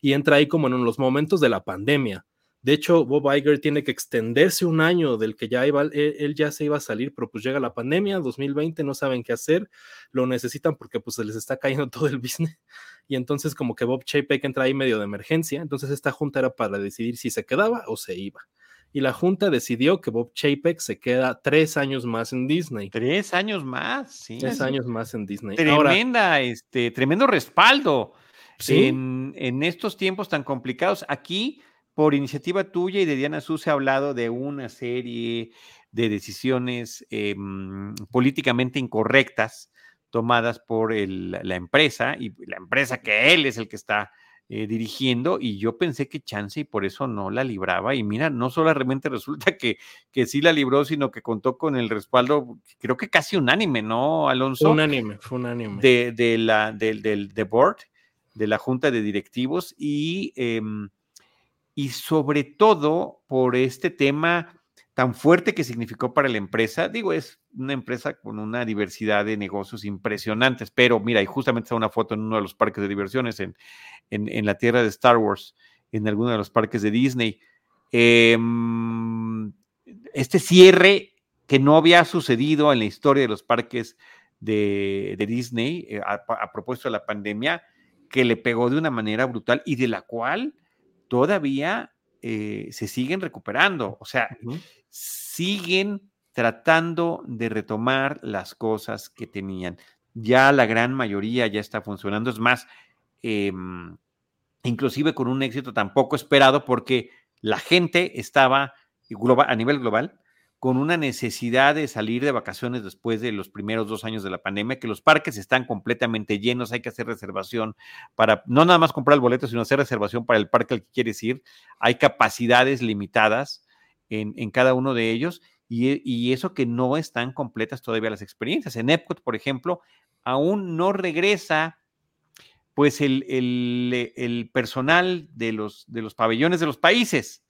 Y entra ahí como en los momentos de la pandemia de hecho, Bob Iger tiene que extenderse un año del que ya iba, él, ya se iba a salir, pero pues llega la pandemia, 2020, no saben qué hacer, lo necesitan porque pues se les está cayendo todo el business. Y entonces como que Bob Chapek entra ahí medio de emergencia, entonces esta junta era para decidir si se quedaba o se iba. Y la junta decidió que Bob Chapek se queda tres años más en Disney. Tres años más, sí. Tres años más en Disney. Tremenda, este, tremendo respaldo. En, en estos tiempos tan complicados. Aquí por iniciativa tuya y de Diana Su se ha hablado de una serie de decisiones em, políticamente incorrectas tomadas por la empresa y la empresa que él es el que está eh, dirigiendo y yo pensé que chance y por eso no la libraba y mira, no solamente resulta que, que sí la libró, sino que contó con el respaldo, creo que casi unánime, ¿no, Alonso? Unánime, fue unánime. De, de la, del, del board, de la junta de directivos y... Em, y sobre todo por este tema tan fuerte que significó para la empresa. Digo, es una empresa con una diversidad de negocios impresionantes, pero mira, y justamente está una foto en uno de los parques de diversiones en, en, la tierra de Star Wars, en alguno de los parques de Disney. Em, este cierre que no había sucedido en la historia de los parques de, Disney eh, a, propósito de la pandemia, que le pegó de una manera brutal y de la cual todavía eh, se siguen recuperando. O sea, siguen tratando de retomar las cosas que tenían. Ya la gran mayoría ya está funcionando. Es más, em, inclusive con un éxito tan poco esperado porque la gente estaba a nivel global con una necesidad de salir de vacaciones después de los primeros dos años de la pandemia, que los parques están completamente llenos, hay que hacer reservación para no nada más comprar el boleto, sino hacer reservación para el parque al que quieres ir. Hay capacidades limitadas en, cada uno de ellos y, eso que no están completas todavía las experiencias. En Epcot, por ejemplo, aún no regresa pues el, el, personal de los, de los pabellones de los países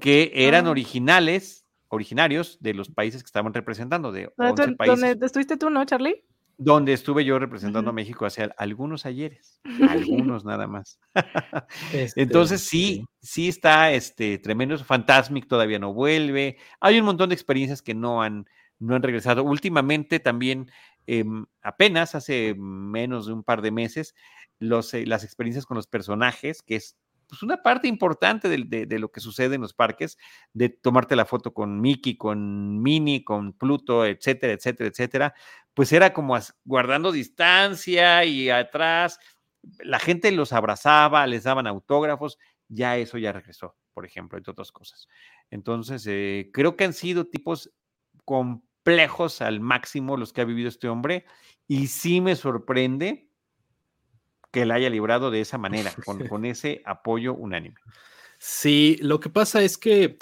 que eran ah. originales, originarios de los países que estaban representando, de 11 países. ¿Dónde estuviste tú, no, Charlie? donde estuve yo representando a México hace algunos ayeres, algunos nada más. Este, Entonces sí, sí está este tremendo, Fantasmic todavía no vuelve, hay un montón de experiencias que no han, no han regresado. Últimamente también, em, apenas hace menos de un par de meses, los, eh, las experiencias con los personajes, que es pues una parte importante de, lo que sucede en los parques, de tomarte la foto con Mickey, con Minnie, con Pluto, etcétera, etcétera, etcétera, pues era como guardando distancia y atrás, la gente los abrazaba, les daban autógrafos, ya eso ya regresó, por ejemplo, entre otras cosas. Entonces, eh, creo que han sido tipos complejos al máximo los que ha vivido este hombre y sí me sorprende que la haya librado de esa manera, con, ese apoyo unánime. Sí, lo que pasa es que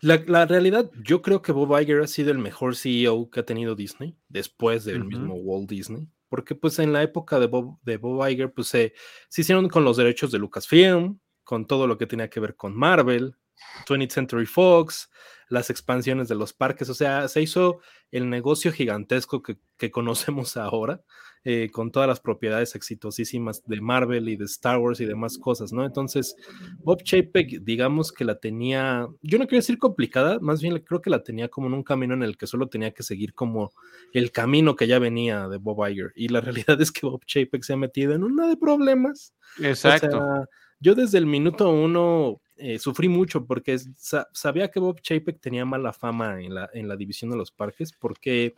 la, realidad, yo creo que Bob Iger ha sido el mejor CEO que ha tenido Disney después del mismo Walt Disney, porque pues en la época de Bob, de Bob Iger, pues se, se hicieron con los derechos de Lucasfilm, con todo lo que tenía que ver con Marvel, 20th Century Fox, las expansiones de los parques, o sea, se hizo el negocio gigantesco que, que conocemos ahora, eh, con todas las propiedades exitosísimas de Marvel y de Star Wars y demás cosas, ¿no? Entonces, Bob Chapek, digamos que la tenía, yo no quiero decir complicada, más bien creo que la tenía como en un camino en el que solo tenía que seguir como el camino que ya venía de Bob Iger. Y la realidad es que Bob Chapek se ha metido en una de problemas. Exacto. yo desde el minuto uno eh, sufrí mucho porque sabía que Bob Chapek tenía mala fama en la, en la división de los parques porque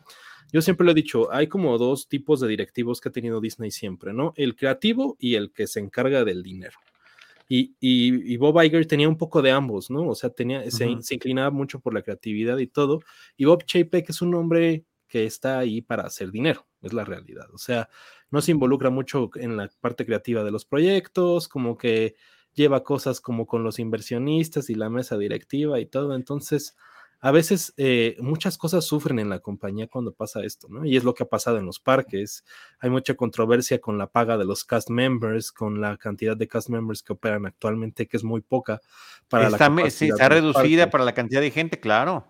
yo siempre lo he dicho, hay como dos tipos de directivos que ha tenido Disney siempre, ¿no? El creativo y el que se encarga del dinero. Y, y, Bob Iger tenía un poco de ambos, ¿no? O sea, tenía, se, inclinaba mucho por la creatividad y todo. Y Bob Chapek es un hombre que está ahí para hacer dinero, es la realidad. O sea, no se involucra mucho en la parte creativa de los proyectos, como que lleva cosas como con los inversionistas y la mesa directiva y todo. Entonces, a veces eh, muchas cosas sufren en la compañía cuando pasa esto, ¿no? Y es lo que ha pasado en los parques. Hay mucha controversia con la paga de los cast members, con la cantidad de cast members que operan actualmente, que es muy poca para está, la sí, está reducida para la cantidad de gente, claro.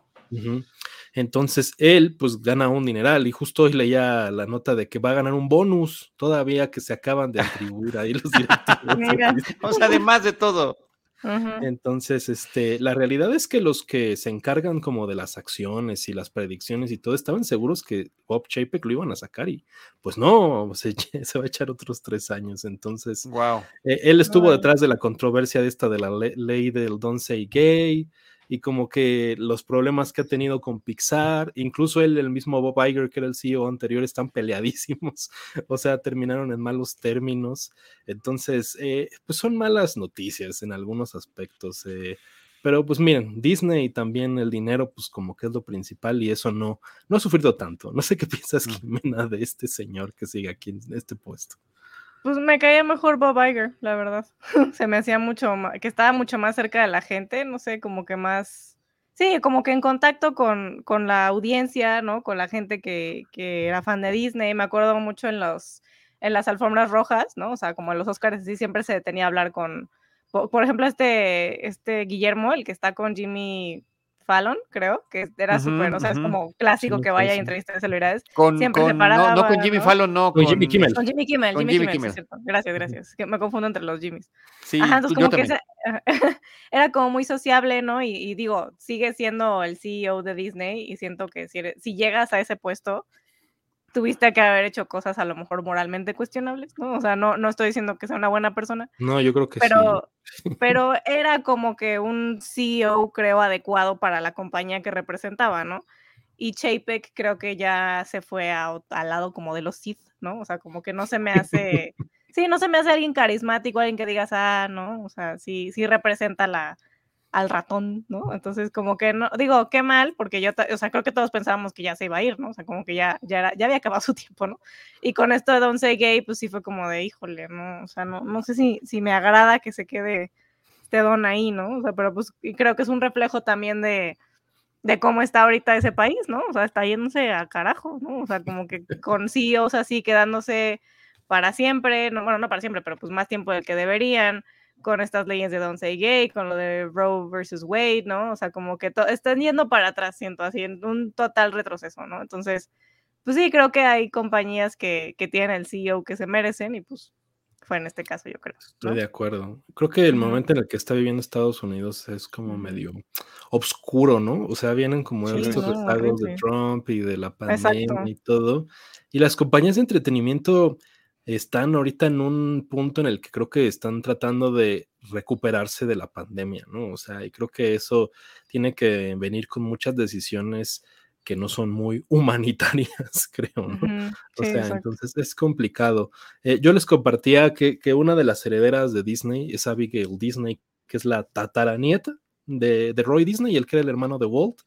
Entonces él pues gana un dineral y justo hoy leía la nota de que va a ganar un bonus todavía que se acaban de atribuir ahí los directivos. o sea, además de todo. Entonces, este, la realidad es que los que se encargan como de las acciones y las predicciones y todo estaban seguros que Bob Chapek lo iban a sacar y pues no, se, se va a echar otros tres años. Entonces, wow. Eh, él estuvo detrás de la controversia de esta de la ley del Don't Say Gay y como que los problemas que ha tenido con Pixar, incluso él, el mismo Bob Iger, que era el CEO anterior, están peleadísimos, o sea, terminaron en malos términos. Entonces, eh, pues son malas noticias en algunos aspectos. Eh, pero pues miren, Disney y también el dinero, pues como que es lo principal y eso no, no ha sufrido tanto. No sé qué piensas, mm. Jimena, de este señor que sigue aquí en este puesto. Pues me caía mejor Bob Iger, la verdad. Se me hacía mucho más, que estaba mucho más cerca de la gente, no sé, como que más, sí, como que en contacto con, con la audiencia, ¿no? Con la gente que, que, era fan de Disney. Me acuerdo mucho en los, en las alfombras rojas, ¿no? O sea, como en los Oscars, sí, siempre se detenía a hablar con, por, ejemplo, este, este Guillermo, el que está con Jimmy Fallon, creo, que era súper, o sea, es como clásico que vaya y entrevista de celebridades. Con, Siempre se paraba, no, con Jimmy Fallon, no, con, Jimmy Kimmel. Con Jimmy Kimmel, Jimmy, Kimmel, Gracias, gracias. Que me confundo entre los Jimmys. Sí, Ajá, entonces como que era como muy sociable, ¿no? Y, digo, sigue siendo el CEO de Disney y siento que si, si llegas a ese puesto, tuviste que haber hecho cosas a lo mejor moralmente cuestionables, ¿no? O sea, no, no estoy diciendo que sea una buena persona. No, yo creo que pero, sí. Pero era como que un CEO, creo, adecuado para la compañía que representaba, ¿no? Y Chapek creo que ya se fue al lado como de los Sith, ¿no? O sea, como que no se me hace... sí, no se me hace alguien carismático, alguien que digas, ah, ¿no? O sea, sí, sí representa la, al ratón, ¿no? Entonces, como que no, digo, qué mal, porque yo, o sea, creo que todos pensábamos que ya se iba a ir, ¿no? O sea, como que ya, ya, ya había acabado su tiempo, ¿no? Y con esto de Don't Say Gay, pues sí fue como de, híjole, ¿no? O sea, no, no sé si, si me agrada que se quede este don ahí, ¿no? O sea, pero pues y creo que es un reflejo también de, de cómo está ahorita ese país, ¿no? O sea, está yéndose a carajo, ¿no? O sea, como que con CEOs así quedándose para siempre, no, bueno, no para siempre, pero pues más tiempo del que deberían, con estas leyes de Don't Say Gay, con lo de Roe versus Wade, ¿no? O sea, como que están yendo para atrás, siento así, en un total retroceso, ¿no? Entonces, pues sí, creo que hay compañías que, que tienen el CEO que se merecen y pues fue en este caso, yo creo. Estoy de acuerdo. Creo que el momento en el que está viviendo Estados Unidos es como medio oscuro, ¿no? O sea, vienen como estos estados de Trump y de la pandemia y todo. Y las compañías de entretenimiento están ahorita en un punto en el que creo que están tratando de recuperarse de la pandemia, ¿no? O sea, y creo que eso tiene que venir con muchas decisiones que no son muy humanitarias, creo, ¿no? o sea, entonces es complicado. Eh, yo les compartía que, que, una de las herederas de Disney es Abigail Disney, que es la tataranieta de, de Roy Disney, el que era el hermano de Walt.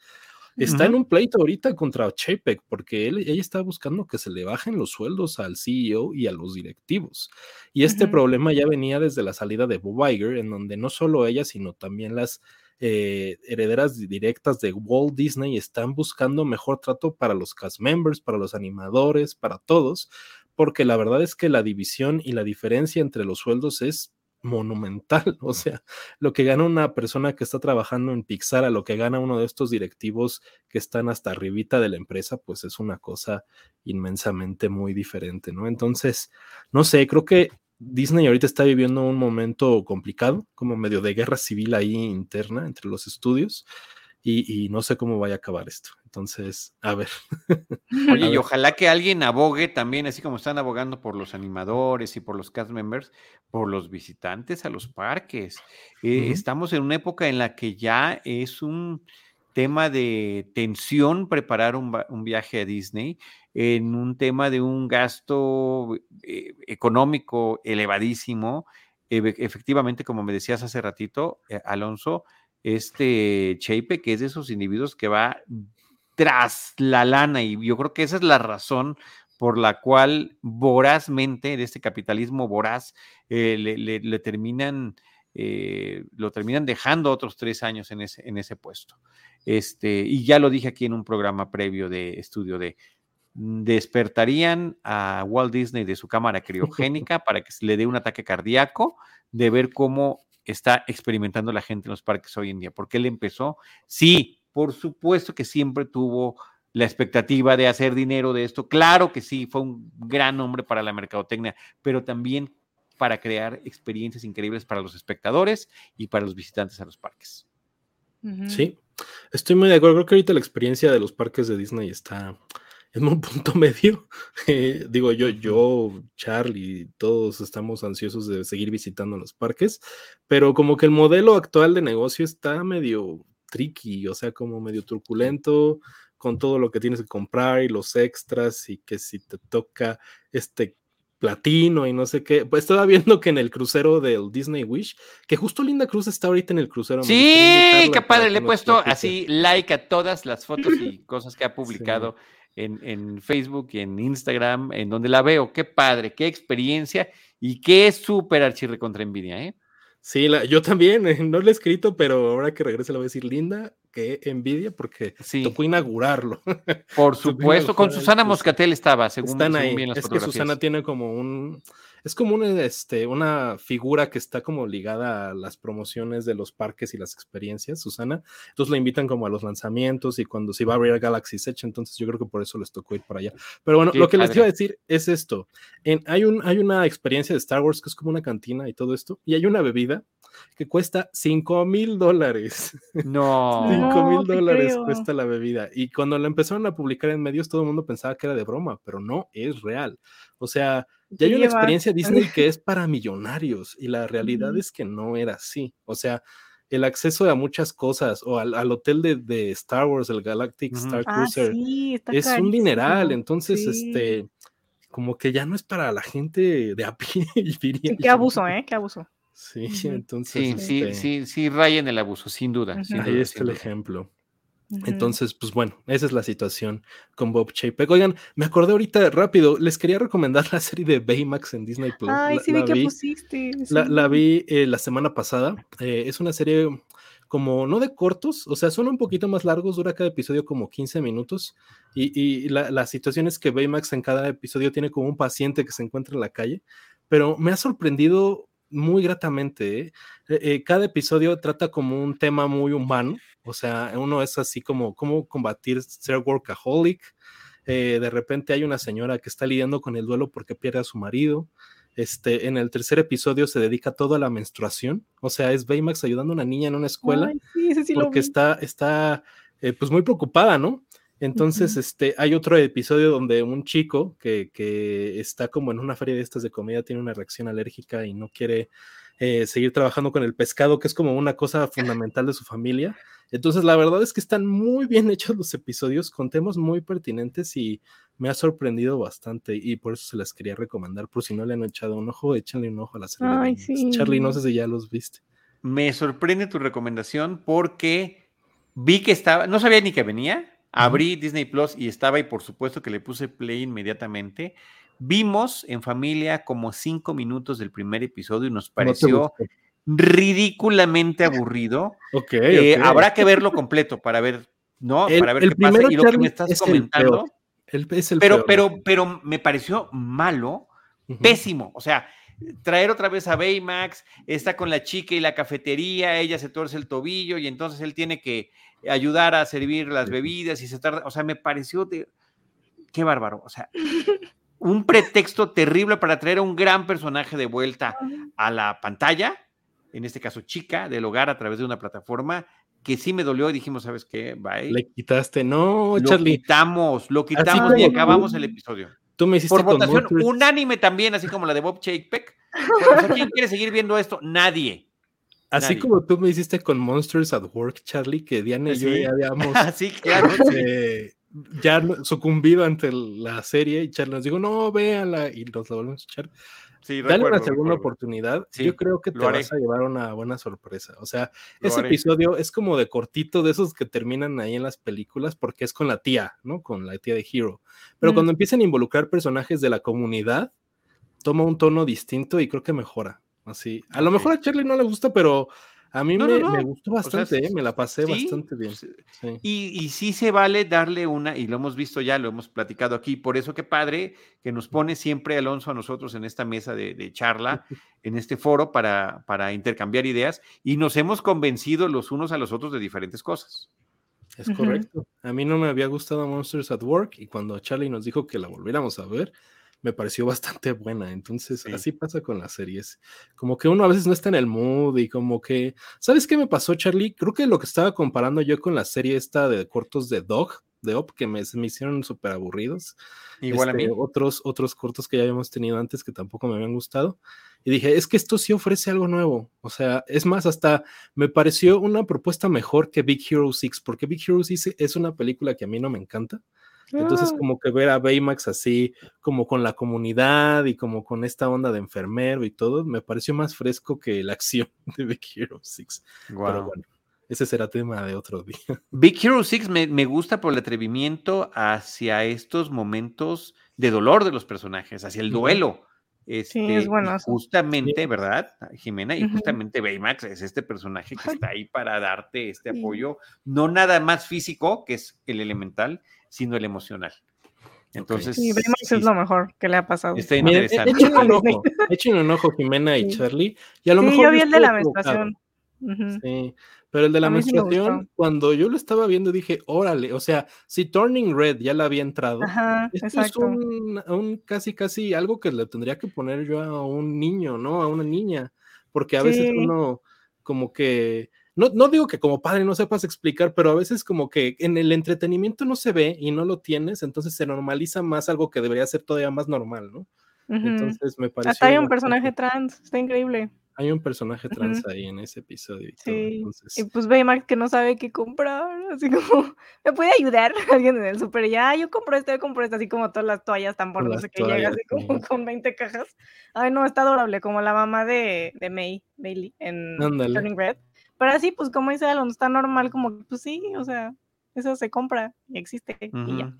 Está en un pleito ahorita contra Chapek porque él, ella está buscando que se le bajen los sueldos al CEO y a los directivos. Y este problema ya venía desde la salida de Bob Iger, en donde no solo ella, sino también las eh, herederas directas de Walt Disney están buscando mejor trato para los cast members, para los animadores, para todos, porque la verdad es que la división y la diferencia entre los sueldos es monumental. O sea, lo que gana una persona que está trabajando en Pixar a lo que gana uno de estos directivos que están hasta arribita de la empresa, pues es una cosa inmensamente muy diferente, ¿no? Entonces, no sé, creo que Disney ahorita está viviendo un momento complicado, como medio de guerra civil ahí interna entre los estudios y, no sé cómo vaya a acabar esto. Entonces, a ver. Oye, y ojalá que alguien abogue también, así como están abogando por los animadores y por los cast members, por los visitantes a los parques. Eh, estamos en una época en la que ya es un tema de tensión preparar un, viaje a Disney, en un tema de un gasto eh, económico elevadísimo. efectivamente, como me decías hace ratito, eh, Alonso, este Chepe, que es de esos individuos que va tras la lana y yo creo que esa es la razón por la cual vorazmente de este capitalismo voraz eh, le, terminan eh, lo terminan dejando otros tres años en ese, en ese puesto. Este, y ya lo dije aquí en un programa previo de estudio de despertarían a Walt Disney de su cámara criogénica para que se le dé un ataque cardíaco de ver cómo está experimentando la gente en los parques hoy en día. Porque él empezó, sí, por supuesto que siempre tuvo la expectativa de hacer dinero de esto. Claro que sí, fue un gran hombre para la mercadotecnia, pero también para crear experiencias increíbles para los espectadores y para los visitantes a los parques. Sí, estoy muy de acuerdo. Creo que ahorita la experiencia de los parques de Disney está, en un punto medio. Eh, digo, yo, yo, Charlie, todos estamos ansiosos de seguir visitando los parques, pero como que el modelo actual de negocio está medio tricky, o sea, como medio truculento con todo lo que tienes que comprar y los extras y que si te toca este platino y no sé qué. Pues estaba viendo que en el crucero del Disney Wish, que justo Linda Cruz está ahorita en el crucero. Sí, qué padre, le he puesto así like a todas las fotos y cosas que ha publicado en, Facebook y en Instagram, en donde la veo. Qué padre, qué experiencia y qué súper archirre contra envidia, ¿eh? Sí, yo también, no lo he escrito, pero ahora que regrese le voy a decir linda, qué envidia, porque tocó inaugurarlo. Por supuesto, con Susana Moscatel estaba, según, Están ahí. es que Susana tiene como un, es como una, este, una figura que está como ligada a las promociones de los parques y las experiencias, Susana. Entonces la invitan como a los lanzamientos y cuando se va a abrir Galaxy Edge, entonces yo creo que por eso les tocó ir para allá. Pero bueno, lo que les iba a decir es esto. En, hay, un, hay una experiencia de Star Wars que es como una cantina y todo esto, y hay una bebida que cuesta 5 mil dólares. No. 5 mil dólares cuesta la bebida. Y cuando la empezaron a publicar en medios, todo el mundo pensaba que era de broma, pero no, es real. O sea, ya hay una experiencia Disney que es para millonarios y la realidad es que no era así. O sea, el acceso a muchas cosas o al, hotel de, Star Wars, el Galactic Star ah, Cruiser, es un dineral. Entonces, este, como que ya no es para la gente de a pie. Diría qué abuso, ¿eh? Qué abuso. Sí, entonces. Sí, este sí, sí, sí, rayen el abuso, sin duda. Ahí está el ejemplo. Entonces, pues bueno, esa es la situación con Bob Chapek. Oigan, me acordé ahorita rápido, les quería recomendar la serie de Baymax en Disney Plus. Ay, sí, vi que pusiste. La, vi eh, la semana pasada. Eh, es una serie como no de cortos, o sea, son un poquito más largos, dura cada episodio como 15 minutos. Y, y la, la, situación es que Baymax en cada episodio tiene como un paciente que se encuentra en la calle, pero me ha sorprendido muy gratamente. ¿eh? Eh, eh, cada episodio trata como un tema muy humano, o sea, uno es así como cómo combatir ser workaholic. de repente hay una señora que está lidiando con el duelo porque pierde a su marido. Este, en el tercer episodio se dedica todo a la menstruación, o sea, es Baymax ayudando a una niña en una escuela porque está, está pues muy preocupada, ¿no? Entonces, este, hay otro episodio donde un chico que, que, está como en una feria de estas de comida tiene una reacción alérgica y no quiere eh, seguir trabajando con el pescado, que es como una cosa fundamental de su familia. Entonces, la verdad es que están muy bien hechos los episodios, con temas muy pertinentes y me ha sorprendido bastante y por eso se las quería recomendar. Por si no le han echado un ojo, échenle un ojo a la serie. Ay, sí. Charlie, no sé si ya los viste. Me sorprende tu recomendación porque vi que estaba, no sabía ni que venía Abrí Disney Plus y estaba y por supuesto que le puse play inmediatamente. Vimos en familia como cinco minutos del primer episodio y nos pareció ridículamente aburrido. Eh, habrá que verlo completo para ver, ¿no? para ver qué pasa. Y lo que me estás comentando. pero, pero, pero me pareció malo, pésimo. O sea, traer otra vez a Baymax, está con la chica y la cafetería, ella se torce el tobillo y entonces él tiene que ayudar a servir las bebidas y se tarda, o sea, me pareció de, qué bárbaro, o sea, un pretexto terrible para traer a un gran personaje de vuelta a la pantalla, en este caso chica, del hogar a través de una plataforma que sí me dolió y dijimos, ¿sabes qué? Bye. Le quitaste, no, lo quitamos, lo quitamos y acabamos el episodio. Tú me hiciste Por votación unánime también, así como la de Bob Chapek. ¿Quién quiere seguir viendo esto? Nadie. Así como tú me hiciste con Monsters at Work, Charlie, que Diana y yo ya habíamos sí, claro, eh, ya sucumbido ante la serie y Charlie nos dijo, no, véanla y nos la volvemos a echar. Sí, Dale una segunda oportunidad. yo creo que te vas a llevar una buena sorpresa. O sea, ese episodio es como de cortito, de esos que terminan ahí en las películas, porque es con la tía, ¿no? Con la tía de Hero. Pero cuando empiezan a involucrar personajes de la comunidad, toma un tono distinto y creo que mejora. Así. A lo mejor a Charlie no le gusta, pero a mí me, gustó bastante, ¿eh? me la pasé bastante bien. Pues, y, sí se vale darle una, y lo hemos visto ya, lo hemos platicado aquí, por eso qué padre que nos pone siempre Alonso a nosotros en esta mesa de, charla, en este foro para, para, intercambiar ideas, y nos hemos convencido los unos a los otros de diferentes cosas. Es correcto. A mí no me había gustado Monsters at Work, y cuando Charlie nos dijo que la volviéramos a ver, me pareció bastante buena. Entonces, así pasa con las series. Como que uno a veces no está en el mood y como que, ¿sabes qué me pasó, Charlie? Creo que lo que estaba comparando yo con la serie esta de cortos de Dog, de Op, que me, me hicieron súper aburridos. Igual a mí. Este, otros, otros cortos que ya habíamos tenido antes que tampoco me habían gustado. Y dije, es que esto sí ofrece algo nuevo. O sea, es más, hasta me pareció una propuesta mejor que Big Hero 6, porque Big Hero 6 es una película que a mí no me encanta. Entonces, ah. como que ver a Baymax así, como con la comunidad y como con esta onda de enfermero y todo, me pareció más fresco que la acción de Big Hero 6. Pero bueno, ese será tema de otro día. Big Hero 6 me, me, gusta por el atrevimiento hacia estos momentos de dolor de los personajes, hacia el duelo. Este, sí, es bueno. Justamente, ¿verdad, Jimena? Y justamente Baymax es este personaje que está ahí para darte este apoyo, no nada más físico, que es el elemental, sino el emocional. Entonces, sí, es lo mejor que le ha pasado. Está interesante. Echen un ojo, echen un ojo, Jimena y Charlie. Y a lo sí, mejor yo vi el de la menstruación. Sí, pero el de la menstruación, cuando yo lo estaba viendo, dije, órale, o sea, si Turning Red ya la había entrado, esto es un, un, casi, casi algo que le tendría que poner yo a un niño, ¿no? A una niña, porque a veces uno como que no, no digo que como padre no sepas explicar, pero a veces como que en el entretenimiento no se ve y no lo tienes, entonces se normaliza más algo que debería ser todavía más normal, ¿no? Entonces me parece. Hasta hay un personaje trans, está increíble. Hay un personaje trans ahí en ese episodio. Y, sí. y pues Baymax que no sabe qué comprar, así como, ¿me puede ayudar alguien en el súper? Ya, yo compro esto, yo compro esto, así como todas las toallas tan por no sé qué llega, así como con 20 cajas. Ay, no, está adorable, como la mamá de, de May, Bailey, en Turning Red. Pero así, pues como dice Alonso, está normal, como, pues sí, o sea, eso se compra y existe y ya.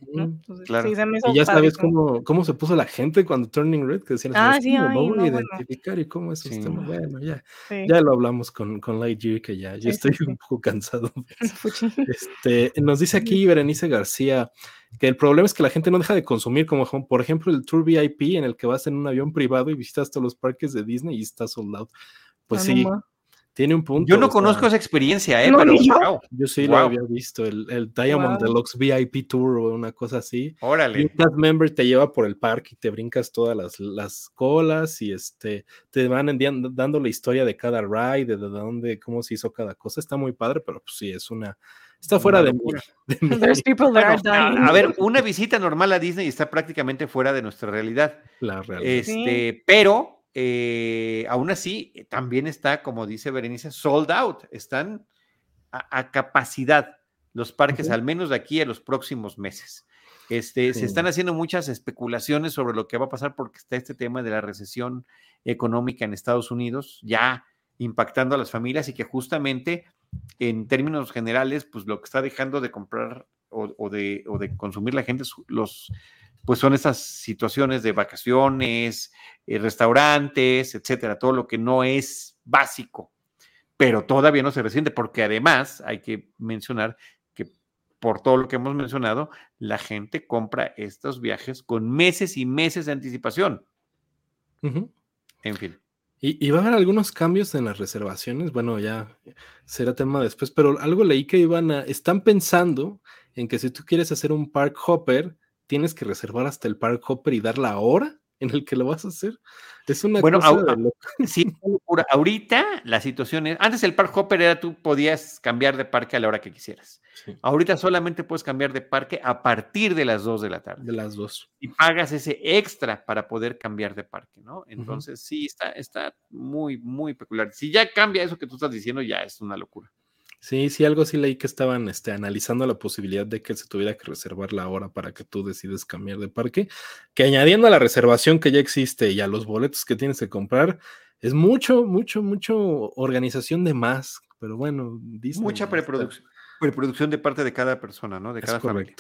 claro. y ya sabes cómo, cómo se puso la gente cuando Turning Red, que decían, ah, sí, no voy a identificar y cómo es sí. Bueno, ya, ya lo hablamos con, con Lightyear, que ya, yo estoy un poco cansado. este, nos dice aquí Berenice García que el problema es que la gente no deja de consumir, como por ejemplo el Tour VIP en el que vas en un avión privado y visitas todos los parques de Disney y está sold out. Pues sí, tiene un punto. Yo no conozco esa experiencia, ¿eh? pero yo, yo sí lo había visto, el, el Diamond Deluxe VIP Tour o una cosa así. Órale. un cast member te lleva por el parque y te brincas todas las, las colas y este, te van dando la historia de cada ride, de, dónde, cómo se hizo cada cosa. Está muy padre, pero pues sí, es una... Está fuera de, a, ver, una visita normal a Disney está prácticamente fuera de nuestra realidad. La realidad. Este, pero eh, aún así, eh, también está, como dice Berenice, sold out. Están a, capacidad los parques, al menos de aquí a los próximos meses. Este, Se están haciendo muchas especulaciones sobre lo que va a pasar porque está este tema de la recesión económica en Estados Unidos ya impactando a las familias y que justamente en términos generales, pues lo que está dejando de comprar o, de, o de, consumir la gente los, pues son esas situaciones de vacaciones, eh, restaurantes, etcétera, todo lo que no es básico, pero todavía no se resiente, porque además hay que mencionar que por todo lo que hemos mencionado, la gente compra estos viajes con meses y meses de anticipación. En fin. Y, va a haber algunos cambios en las reservaciones. Bueno, ya será tema después, pero algo leí que iban a. Están pensando en que si tú quieres hacer un park hopper, tienes que reservar hasta el Park Hopper y dar la hora en el que lo vas a hacer. Es una bueno, cosa sí, ahorita la situación es, antes el Park Hopper era tú podías cambiar de parque a la hora que quisieras. Ahorita solamente puedes cambiar de parque a partir de las 2 de la tarde. De las 2. Y pagas ese extra para poder cambiar de parque, ¿no? Entonces sí, está, está muy, muy peculiar. Si ya cambia eso que tú estás diciendo, ya es una locura. Sí, sí, algo sí leí que estaban este, analizando la posibilidad de que se tuviera que reservar la hora para que tú decides cambiar de parque, que añadiendo a la reservación que ya existe y a los boletos que tienes que comprar, es mucho, mucho, mucho organización de más, pero bueno, mucha preproducción, preproducción de parte de cada persona, ¿no? De cada familia.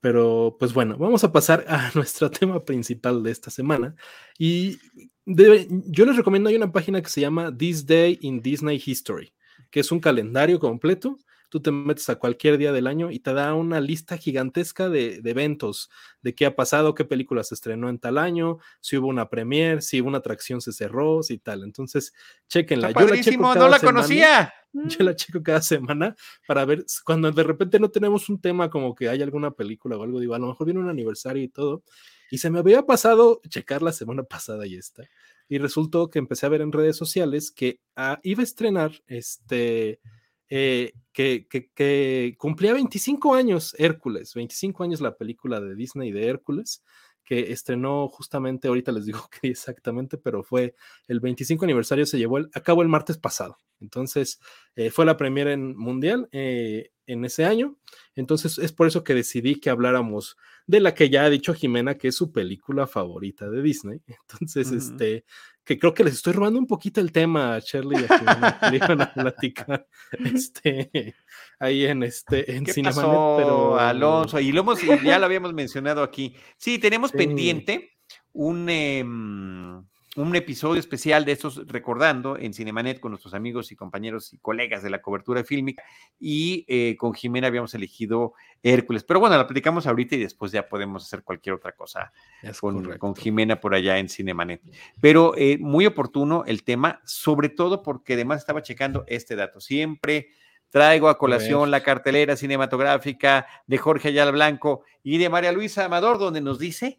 Pero pues bueno, vamos a pasar a nuestro tema principal de esta semana. Y yo les recomiendo, hay una página que se llama This Day in Disney History que es un calendario completo. Tú te metes a cualquier día del año y te da una lista gigantesca de, eventos, de qué ha pasado, qué película se estrenó en tal año, si hubo una premiere, si una atracción se cerró, si tal. Entonces, chequenla. Yo la checo no la conocía. Yo la checo cada semana para ver cuando de repente no tenemos un tema como que hay alguna película o algo, digo, a lo mejor viene un aniversario y todo. Y se me había pasado checar la semana pasada y esta y resultó que empecé a ver en redes sociales que ah, iba a estrenar este, eh, que, que, cumplía 25 años Hércules, 25 años la película de Disney de Hércules, que estrenó justamente, ahorita les digo que exactamente, pero fue el 25 aniversario, se llevó a cabo el martes pasado. Entonces, eh, fue la primera en mundial eh, en ese año. Entonces, es por eso que decidí que habláramos de la que ya ha dicho Jimena que es su película favorita de Disney. Entonces, este, que creo que les estoy robando un poquito el tema a Shirley y a Jimena, que iban a platicar este, ahí en este en ¿Qué pero Alonso y lo hemos ya lo habíamos mencionado aquí. Sí, tenemos pendiente un em, un episodio especial de estos recordando en Cinemanet con nuestros amigos y compañeros y colegas de la cobertura fílmica y eh, con Jimena habíamos elegido Hércules. Pero bueno, la platicamos ahorita y después ya podemos hacer cualquier otra cosa con, con, Jimena por allá en Cinemanet. Pero eh, muy oportuno el tema, sobre todo porque además estaba checando este dato. Siempre traigo a colación la cartelera cinematográfica de Jorge Ayala Blanco y de María Luisa Amador, donde nos dice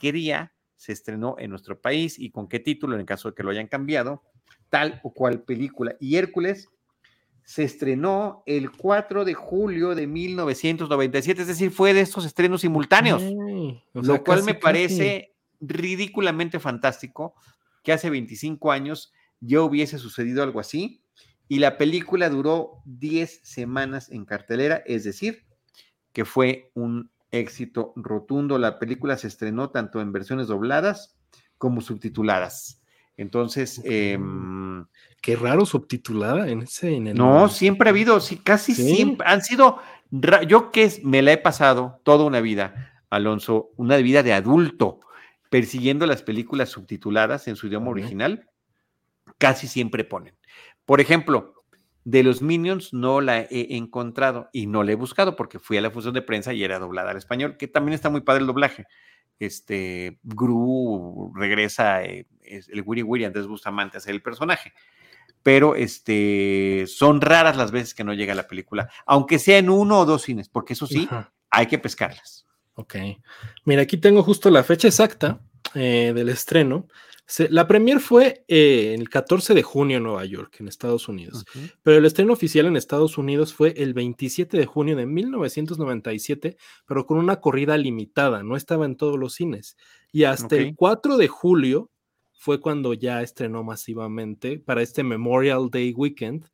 qué día se estrenó en nuestro país y con qué título, en el caso de que lo hayan cambiado, tal o cual película. Y Hércules se estrenó el 4 de julio de 1997, es decir, fue de estos estrenos simultáneos, lo cual me parece ridículamente fantástico que hace 25 años ya hubiese sucedido algo así y la película duró 10 semanas en cartelera, es decir, que fue un éxito rotundo. La película se estrenó tanto en versiones dobladas como subtituladas. Entonces, em, qué raro subtitulada en ese. no, siempre ha habido, sí, casi siempre han sido. Yo que me la he pasado toda una vida, Alonso, una vida de adulto, persiguiendo las películas subtituladas en su idioma original, casi siempre ponen. Por ejemplo, de los Minions no la he encontrado y no la he buscado porque fui a la función de prensa y era doblada al español, que también está muy padre el doblaje. Este, Gru regresa, eh, el Wiri Wiri Andrés Bustamante a ser el personaje. Pero este, son raras las veces que no llega la película, aunque sea en uno o dos cines, porque eso sí, hay que pescarlas. Ok. Mira, aquí tengo justo la fecha exacta eh, del estreno la premier fue eh, el 14 de junio en Nueva York, en Estados Unidos, pero el estreno oficial en Estados Unidos fue el 27 de junio de 1997, pero con una corrida limitada, no estaba en todos los cines. Y hasta el 4 de julio fue cuando ya estrenó masivamente para este Memorial Day Weekend.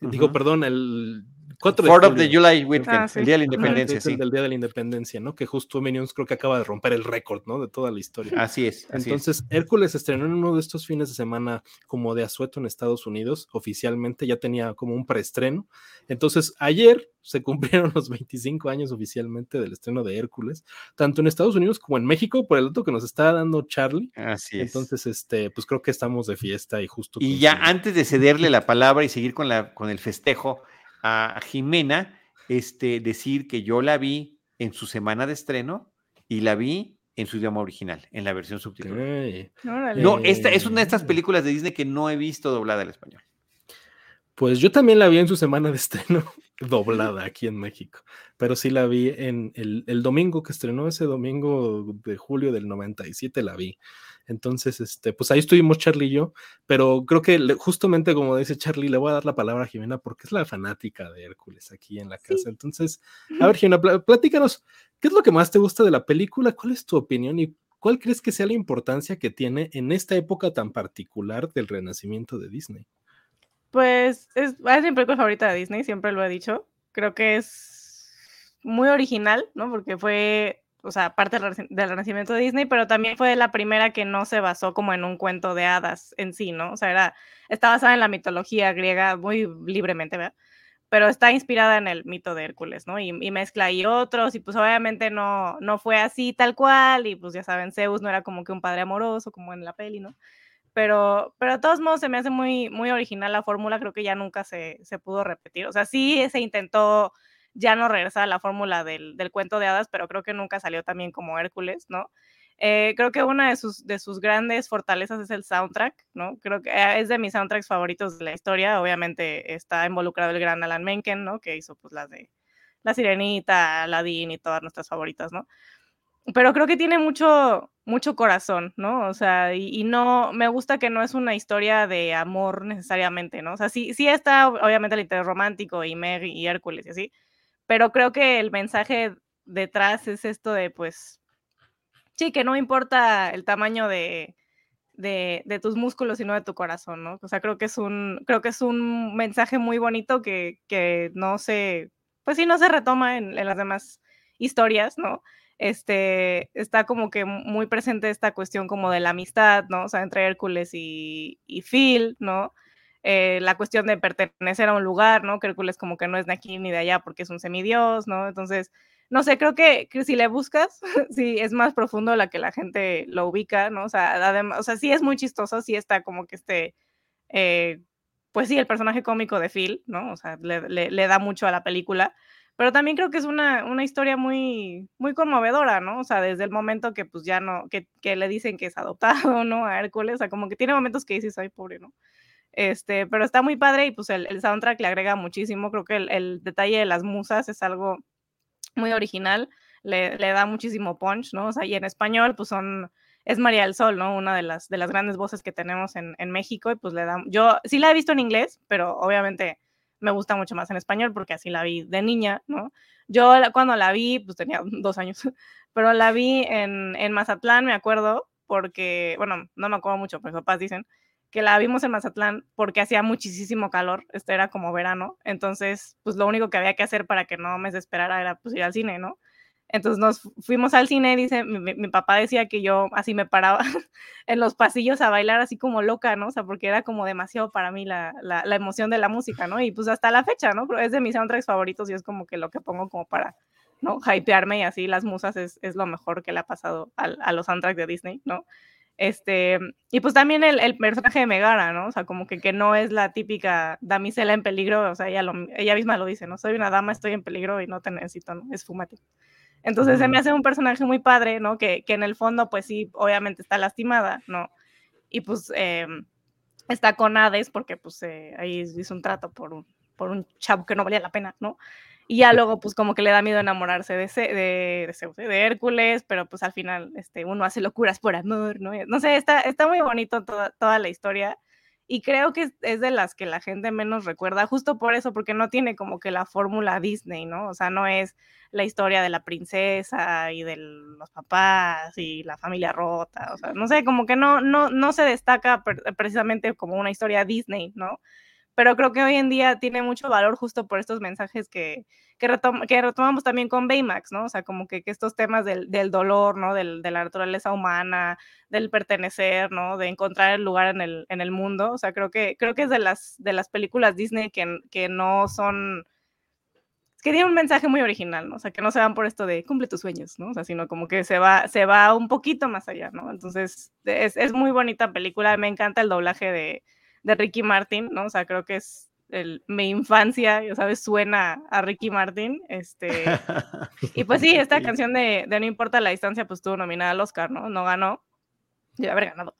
Digo, perdón, el 4 of the July Weekend, ah, el Día de la Independencia. sí. el Día de la Independencia, ¿no? Que justo Minions creo que acaba de romper el récord, ¿no? De toda la historia. Así es. Entonces, Hércules estrenó en uno de estos fines de semana como de asueto en Estados Unidos, oficialmente, ya tenía como un preestreno. Entonces, ayer se cumplieron los 25 años oficialmente del estreno de Hércules, tanto en Estados Unidos como en México, por el dato que nos está dando Charlie. Así es. Entonces, este, pues creo que estamos de fiesta y justo. Y ya antes de cederle la palabra y seguir con, la, con el festejo, a Jimena este, decir que yo la vi en su semana de estreno y la vi en su idioma original, en la versión subtitulada. No, esta es una de estas películas de Disney que no he visto doblada al español. Pues yo también la vi en su semana de estreno doblada aquí en México, pero sí la vi en el, el, domingo que estrenó ese domingo de julio del 97, la vi. Entonces, este, pues ahí estuvimos Charlie y yo, pero creo que justamente como dice Charlie, le voy a dar la palabra a Jimena porque es la fanática de Hércules aquí en la casa. Entonces, a ver, Jimena, platícanos, ¿qué es lo que más te gusta de la película? ¿Cuál es tu opinión y cuál crees que sea la importancia que tiene en esta época tan particular del renacimiento de Disney? Pues es, es mi película favorita de Disney, siempre lo he dicho. Creo que es muy original, ¿no? Porque fue o sea, parte del renacimiento de Disney, pero también fue la primera que no se basó como en un cuento de hadas en sí, ¿no? O sea, era, está basada en la mitología griega muy libremente, ¿verdad? Pero está inspirada en el mito de Hércules, ¿no? Y, mezcla ahí otros, y pues obviamente no, no fue así tal cual, y pues ya saben, Zeus no era como que un padre amoroso, como en la peli, ¿no? Pero, pero de todos modos se me hace muy, muy original la fórmula, creo que ya nunca se, se pudo repetir. O sea, sí se intentó ya no regresa a la fórmula del, cuento de hadas, pero creo que nunca salió también como Hércules, ¿no? Eh, creo que una de sus, de sus grandes fortalezas es el soundtrack, ¿no? Creo que eh, es de mis soundtracks favoritos de la historia. Obviamente está involucrado el gran Alan Menken, ¿no? Que hizo pues las de La Sirenita, Aladdin y todas nuestras favoritas, ¿no? Pero creo que tiene mucho, mucho corazón, ¿no? O sea, y, no, me gusta que no es una historia de amor necesariamente, ¿no? O sea, sí, sí está obviamente el interés romántico y Meg y Hércules y así, pero creo que el mensaje detrás es esto de, pues, sí, que no importa el tamaño de, de, tus músculos, sino de tu corazón, ¿no? O sea, creo que es un, creo que es un mensaje muy bonito que, que no se, pues sí, no se retoma en, las demás historias, ¿no? Este, está como que muy presente esta cuestión como de la amistad, ¿no? O sea, entre Hércules y, y Phil, ¿no? Eh, la cuestión de pertenecer a un lugar, ¿no? Que Hércules como que no es de aquí ni de allá porque es un semidios, ¿no? Entonces, no sé, creo que, si le buscas, sí es más profundo la que la gente lo ubica, ¿no? O sea, además, o sea, sí es muy chistoso, sí está como que este, eh, pues sí, el personaje cómico de Phil, ¿no? O sea, le, le, da mucho a la película, pero también creo que es una, una, historia muy, muy conmovedora, ¿no? O sea, desde el momento que pues ya no, que, que, le dicen que es adoptado, ¿no? A Hércules, o sea, como que tiene momentos que dices, ay, pobre, ¿no? Este, pero está muy padre y pues el, el soundtrack le agrega muchísimo, creo que el, el detalle de las musas es algo muy original, le, da muchísimo punch, ¿no? O sea, y en español, pues son, es María del Sol, ¿no? Una de las, de las grandes voces que tenemos en, México y pues le da, yo sí la he visto en inglés, pero obviamente me gusta mucho más en español porque así la vi de niña, ¿no? Yo cuando la vi, pues tenía dos años, pero la vi en, en Mazatlán, me acuerdo, porque, bueno, no me acuerdo mucho, pero mis papás dicen, que la vimos en Mazatlán porque hacía muchísimo calor, este era como verano, entonces pues lo único que había que hacer para que no me desesperara era pues ir al cine, ¿no? Entonces nos fuimos al cine, dice, mi, papá decía que yo así me paraba en los pasillos a bailar así como loca, ¿no? O sea, porque era como demasiado para mí la, la, emoción de la música, ¿no? Y pues hasta la fecha, ¿no? Pero es de mis soundtracks favoritos y es como que lo que pongo como para, ¿no? Hypearme y así las musas es, es lo mejor que le ha pasado a, a los soundtracks de Disney, ¿no? Este, y pues también el, el, personaje de Megara, ¿no? O sea, como que, que no es la típica damisela en peligro, o sea, ella, lo, ella misma lo dice, ¿no? Soy una dama, estoy en peligro y no te necesito, ¿no? Esfúmate. Entonces se me hace un personaje muy padre, ¿no? Que, que, en el fondo, pues sí, obviamente está lastimada, ¿no? Y pues eh, está con Hades porque pues eh, ahí hizo un trato por un, por un chavo que no valía la pena, ¿no? Y ya luego, pues como que le da miedo enamorarse de, de, de, de Hércules, pero pues al final este, uno hace locuras por amor, ¿no? No sé, está, está muy bonito toda, toda la historia. Y creo que es de las que la gente menos recuerda, justo por eso, porque no tiene como que la fórmula Disney, ¿no? O sea, no es la historia de la princesa y de los papás y la familia rota, o sea, no sé, como que no, no, no se destaca precisamente como una historia Disney, ¿no? Pero creo que hoy en día tiene mucho valor justo por estos mensajes que, que, retomamos también con Baymax, ¿no? O sea, como que, estos temas del, dolor, ¿no? Del, de la naturaleza humana, del pertenecer, ¿no? De encontrar el lugar en el, en el mundo. O sea, creo que, creo que es de las, de las películas Disney que, que no son que tiene un mensaje muy original, ¿no? O sea, que no se van por esto de cumple tus sueños, ¿no? O sea, sino como que se va, se va un poquito más allá, ¿no? Entonces, es, es muy bonita película, me encanta el doblaje de, de Ricky Martin, ¿no? O sea, creo que es el, mi infancia, ya sabes, suena a Ricky Martin. Este, y pues sí, esta canción de, de, No importa la distancia, pues estuvo nominada al Oscar, ¿no? No ganó. Debe haber ganado.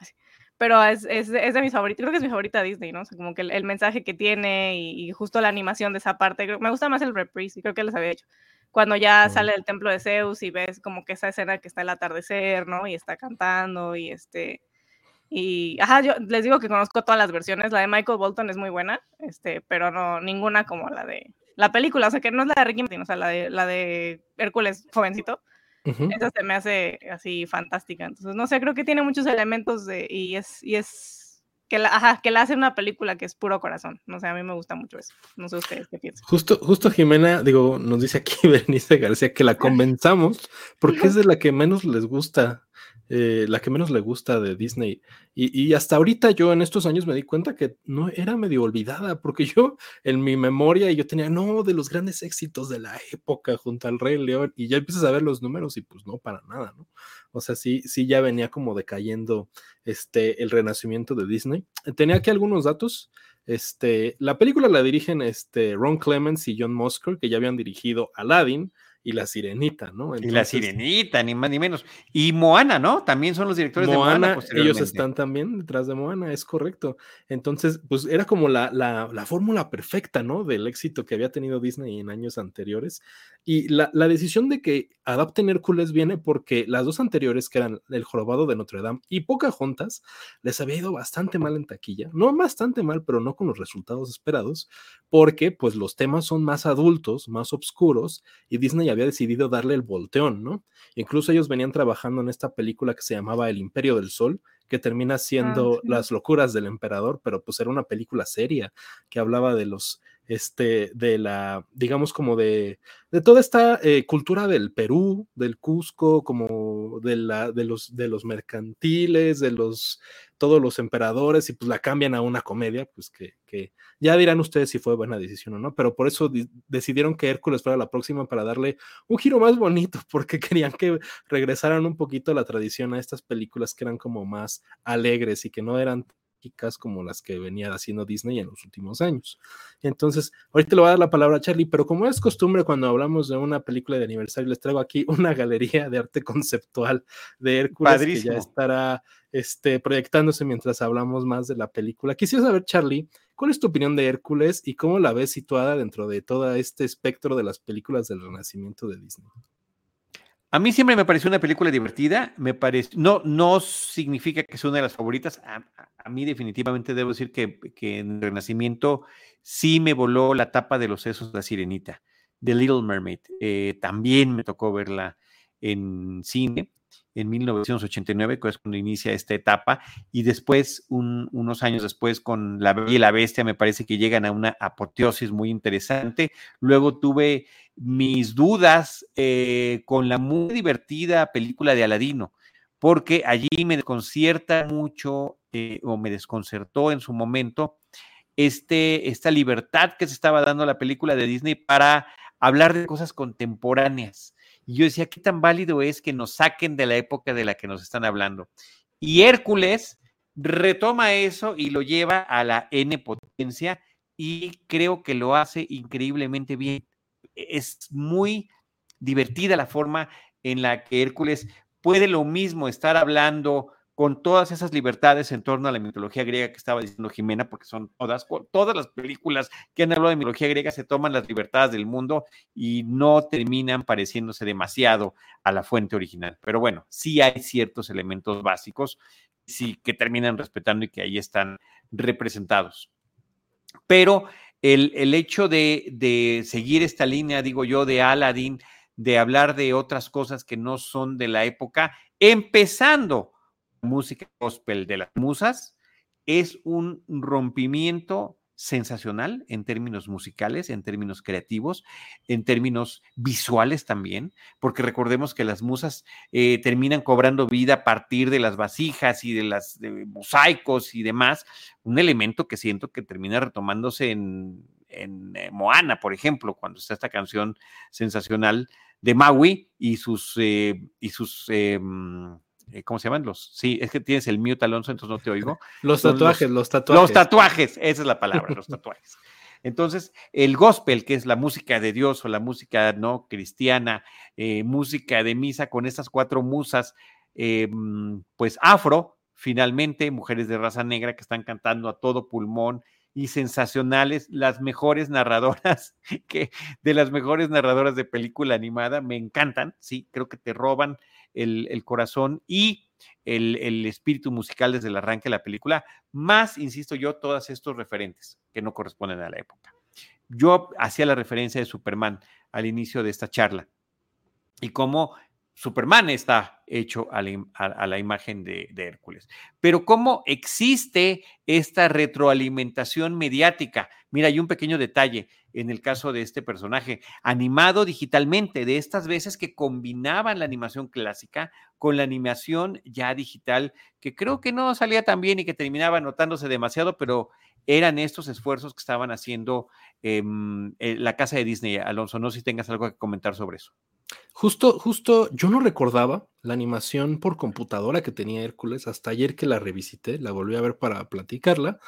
Pero es, es, es, de mis favoritos, creo que es mi favorita Disney, ¿no? O sea, como que el, mensaje que tiene y, justo la animación de esa parte, me gusta más el reprise, y creo que les había hecho. Cuando ya sale del templo de Zeus y ves como que esa escena que está el atardecer, ¿no? Y está cantando y este, y, ajá, yo les digo que conozco todas las versiones. La de Michael Bolton es muy buena, este, pero no, ninguna como la de la película. O sea, que no es la de Ricky Martin, o sea, la de, la de Hércules jovencito. Esa se me hace así fantástica. Entonces, no sé, creo que tiene muchos elementos de, y es, y es que la, ajá, que la hace una película que es puro corazón. No sé, a mí me gusta mucho eso. No sé ustedes qué piensan. Justo, justo Jimena, digo, nos dice aquí Bernice García que la convenzamos porque es de la que menos les gusta eh, la que menos le gusta de Disney. Y, hasta ahorita yo en estos años me di cuenta que no era medio olvidada, porque yo en mi memoria yo tenía, no, de los grandes éxitos de la época junto al Rey León, y ya empiezas a ver los números y pues no, para nada, ¿no? O sea, sí, sí ya venía como decayendo este, el renacimiento de Disney. Tenía aquí algunos datos. Este, la película la dirigen este, Ron Clements y John Musker, que ya habían dirigido Aladdin, y la Sirenita, ¿no? y la Sirenita, ni más ni menos. Y Moana, ¿no? También son los directores de Moana. Ellos están también detrás de Moana, es correcto. Entonces, pues era como la, la, la fórmula perfecta, ¿no? Del éxito que había tenido Disney en años anteriores. Y la, la, decisión de que adapten Hércules viene porque las dos anteriores, que eran El Jorobado de Notre Dame y Pocahontas, les había ido bastante mal en taquilla. No bastante mal, pero no con los resultados esperados, porque pues los temas son más adultos, más oscuros, y Disney había decidido darle el volteón, ¿no? Incluso ellos venían trabajando en esta película que se llamaba El Imperio del Sol, que termina siendo ah, Las locuras del emperador, pero pues era una película seria que hablaba de los este, de la, digamos, como de, de toda esta eh, cultura del Perú, del Cusco, como de, la, de, los, de los mercantiles, de los, todos los emperadores, y pues la cambian a una comedia, pues que, que ya dirán ustedes si fue buena decisión o no, pero por eso decidieron que Hércules fuera la próxima para darle un giro más bonito, porque querían que regresaran un poquito a la tradición a estas películas que eran como más alegres y que no eran como las que venía haciendo Disney en los últimos años. Entonces, ahorita le voy a dar la palabra a Charlie, pero como es costumbre cuando hablamos de una película de aniversario, les traigo aquí una galería de arte conceptual de Hércules que ya estará este, proyectándose mientras hablamos más de la película. Quisiera saber, Charlie, ¿cuál es tu opinión de Hércules y cómo la ves situada dentro de todo este espectro de las películas del renacimiento de Disney? A mí siempre me pareció una película divertida, me parece, no, no significa que sea una de las favoritas, a, mí definitivamente debo decir que, en el Renacimiento sí me voló la tapa de los sesos de la sirenita, The Little Mermaid, eh, también me tocó verla en cine, en 1989, que es cuando inicia esta etapa, y después, unos años después, con La Bella y la Bestia, me parece que llegan a una apoteosis muy interesante. Luego tuve mis dudas eh, con la muy divertida película de Aladino, porque allí me desconcierta mucho, eh, o me desconcertó en su momento, este, esta libertad que se estaba dando a la película de Disney para hablar de cosas contemporáneas y yo decía, ¿qué tan válido es que nos saquen de la época de la que nos están hablando? Y Hércules retoma eso y lo lleva a la N potencia y creo que lo hace increíblemente bien. Es muy divertida la forma en la que Hércules puede lo mismo estar hablando con todas esas libertades en torno a la mitología griega que estaba diciendo Jimena, porque son todas, todas las películas que han hablado de mitología griega se toman las libertades del mundo y no terminan pareciéndose demasiado a la fuente original. Pero bueno, sí hay ciertos elementos básicos sí, que terminan respetando y que ahí están representados. Pero el, el hecho de, de seguir esta línea, digo yo, de Aladdin, de hablar de otras cosas que no son de la época, empezando música gospel de las musas es un rompimiento sensacional en términos musicales, en términos creativos, en términos visuales también, porque recordemos que las musas eh, terminan cobrando vida a partir de las vasijas y de las mosaicos y demás, un elemento que siento que termina retomándose en, eh, Moana, por ejemplo, cuando está esta canción sensacional de Maui y sus, eh, y sus em, eh, ¿cómo se llaman? Los, sí, es que tienes el mute, Alonso, entonces no te oigo. Los tatuajes, los, tatuajes. Los tatuajes, esa es la palabra, los tatuajes. Entonces, el gospel, que es la música de Dios o la música no cristiana, eh, música de misa con estas cuatro musas, eh, pues afro, finalmente, mujeres de raza negra que están cantando a todo pulmón y sensacionales, las mejores narradoras, que de las mejores narradoras de película animada, me encantan, sí, creo que te roban el, corazón y el, espíritu musical desde el arranque de la película, más, insisto yo, todos estos referentes que no corresponden a la época. Yo hacía la referencia de Superman al inicio de esta charla y cómo Superman está hecho a la, imagen de, de, Hércules. Pero cómo existe esta retroalimentación mediática. Mira, hay un pequeño detalle en el caso de este personaje, animado digitalmente, de estas veces que combinaban la animación clásica con la animación ya digital, que creo que no salía tan bien y que terminaba notándose demasiado, pero eran estos esfuerzos que estaban haciendo em, eh, la casa de Disney. Alonso, no sé si tengas algo que comentar sobre eso. Justo, justo, yo no recordaba la animación por computadora que tenía Hércules hasta ayer que la revisité, la volví a ver para platicarla.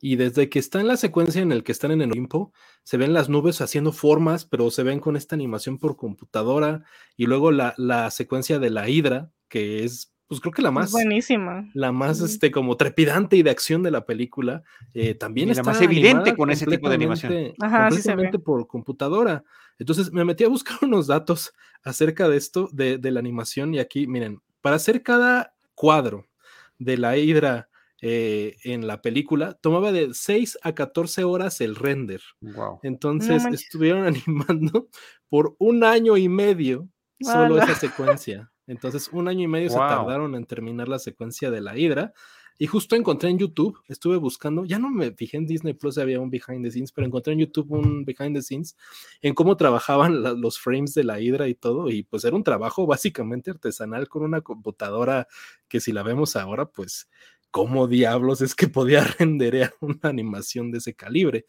Y desde que está en la secuencia en el que están en el Olimpo, se ven las nubes haciendo formas, pero se ven con esta animación por computadora. Y luego la, la secuencia de la Hidra, que es pues creo que la más buenísima. la más este como trepidante y de acción de la película eh, también y está más evidente con ese tipo de animación. Ajá, completamente por computadora. Entonces me metí a buscar unos datos acerca de esto de, de, la animación y aquí miren para hacer cada cuadro de la hidra eh, en la película tomaba de 6 a 14 horas el render. Wow. entonces estuvieron animando por un año y medio solo esa secuencia entonces, un año y medio se tardaron en terminar la secuencia de la Hidra. Y justo encontré en YouTube, estuve buscando, ya no me fijé en Disney Plus, había un behind the scenes, pero encontré en YouTube un behind the scenes en cómo trabajaban los frames de la hidra y todo. Y pues era un trabajo básicamente artesanal con una computadora que si la vemos ahora, pues, ¿cómo diablos es que podía renderear una animación de ese calibre?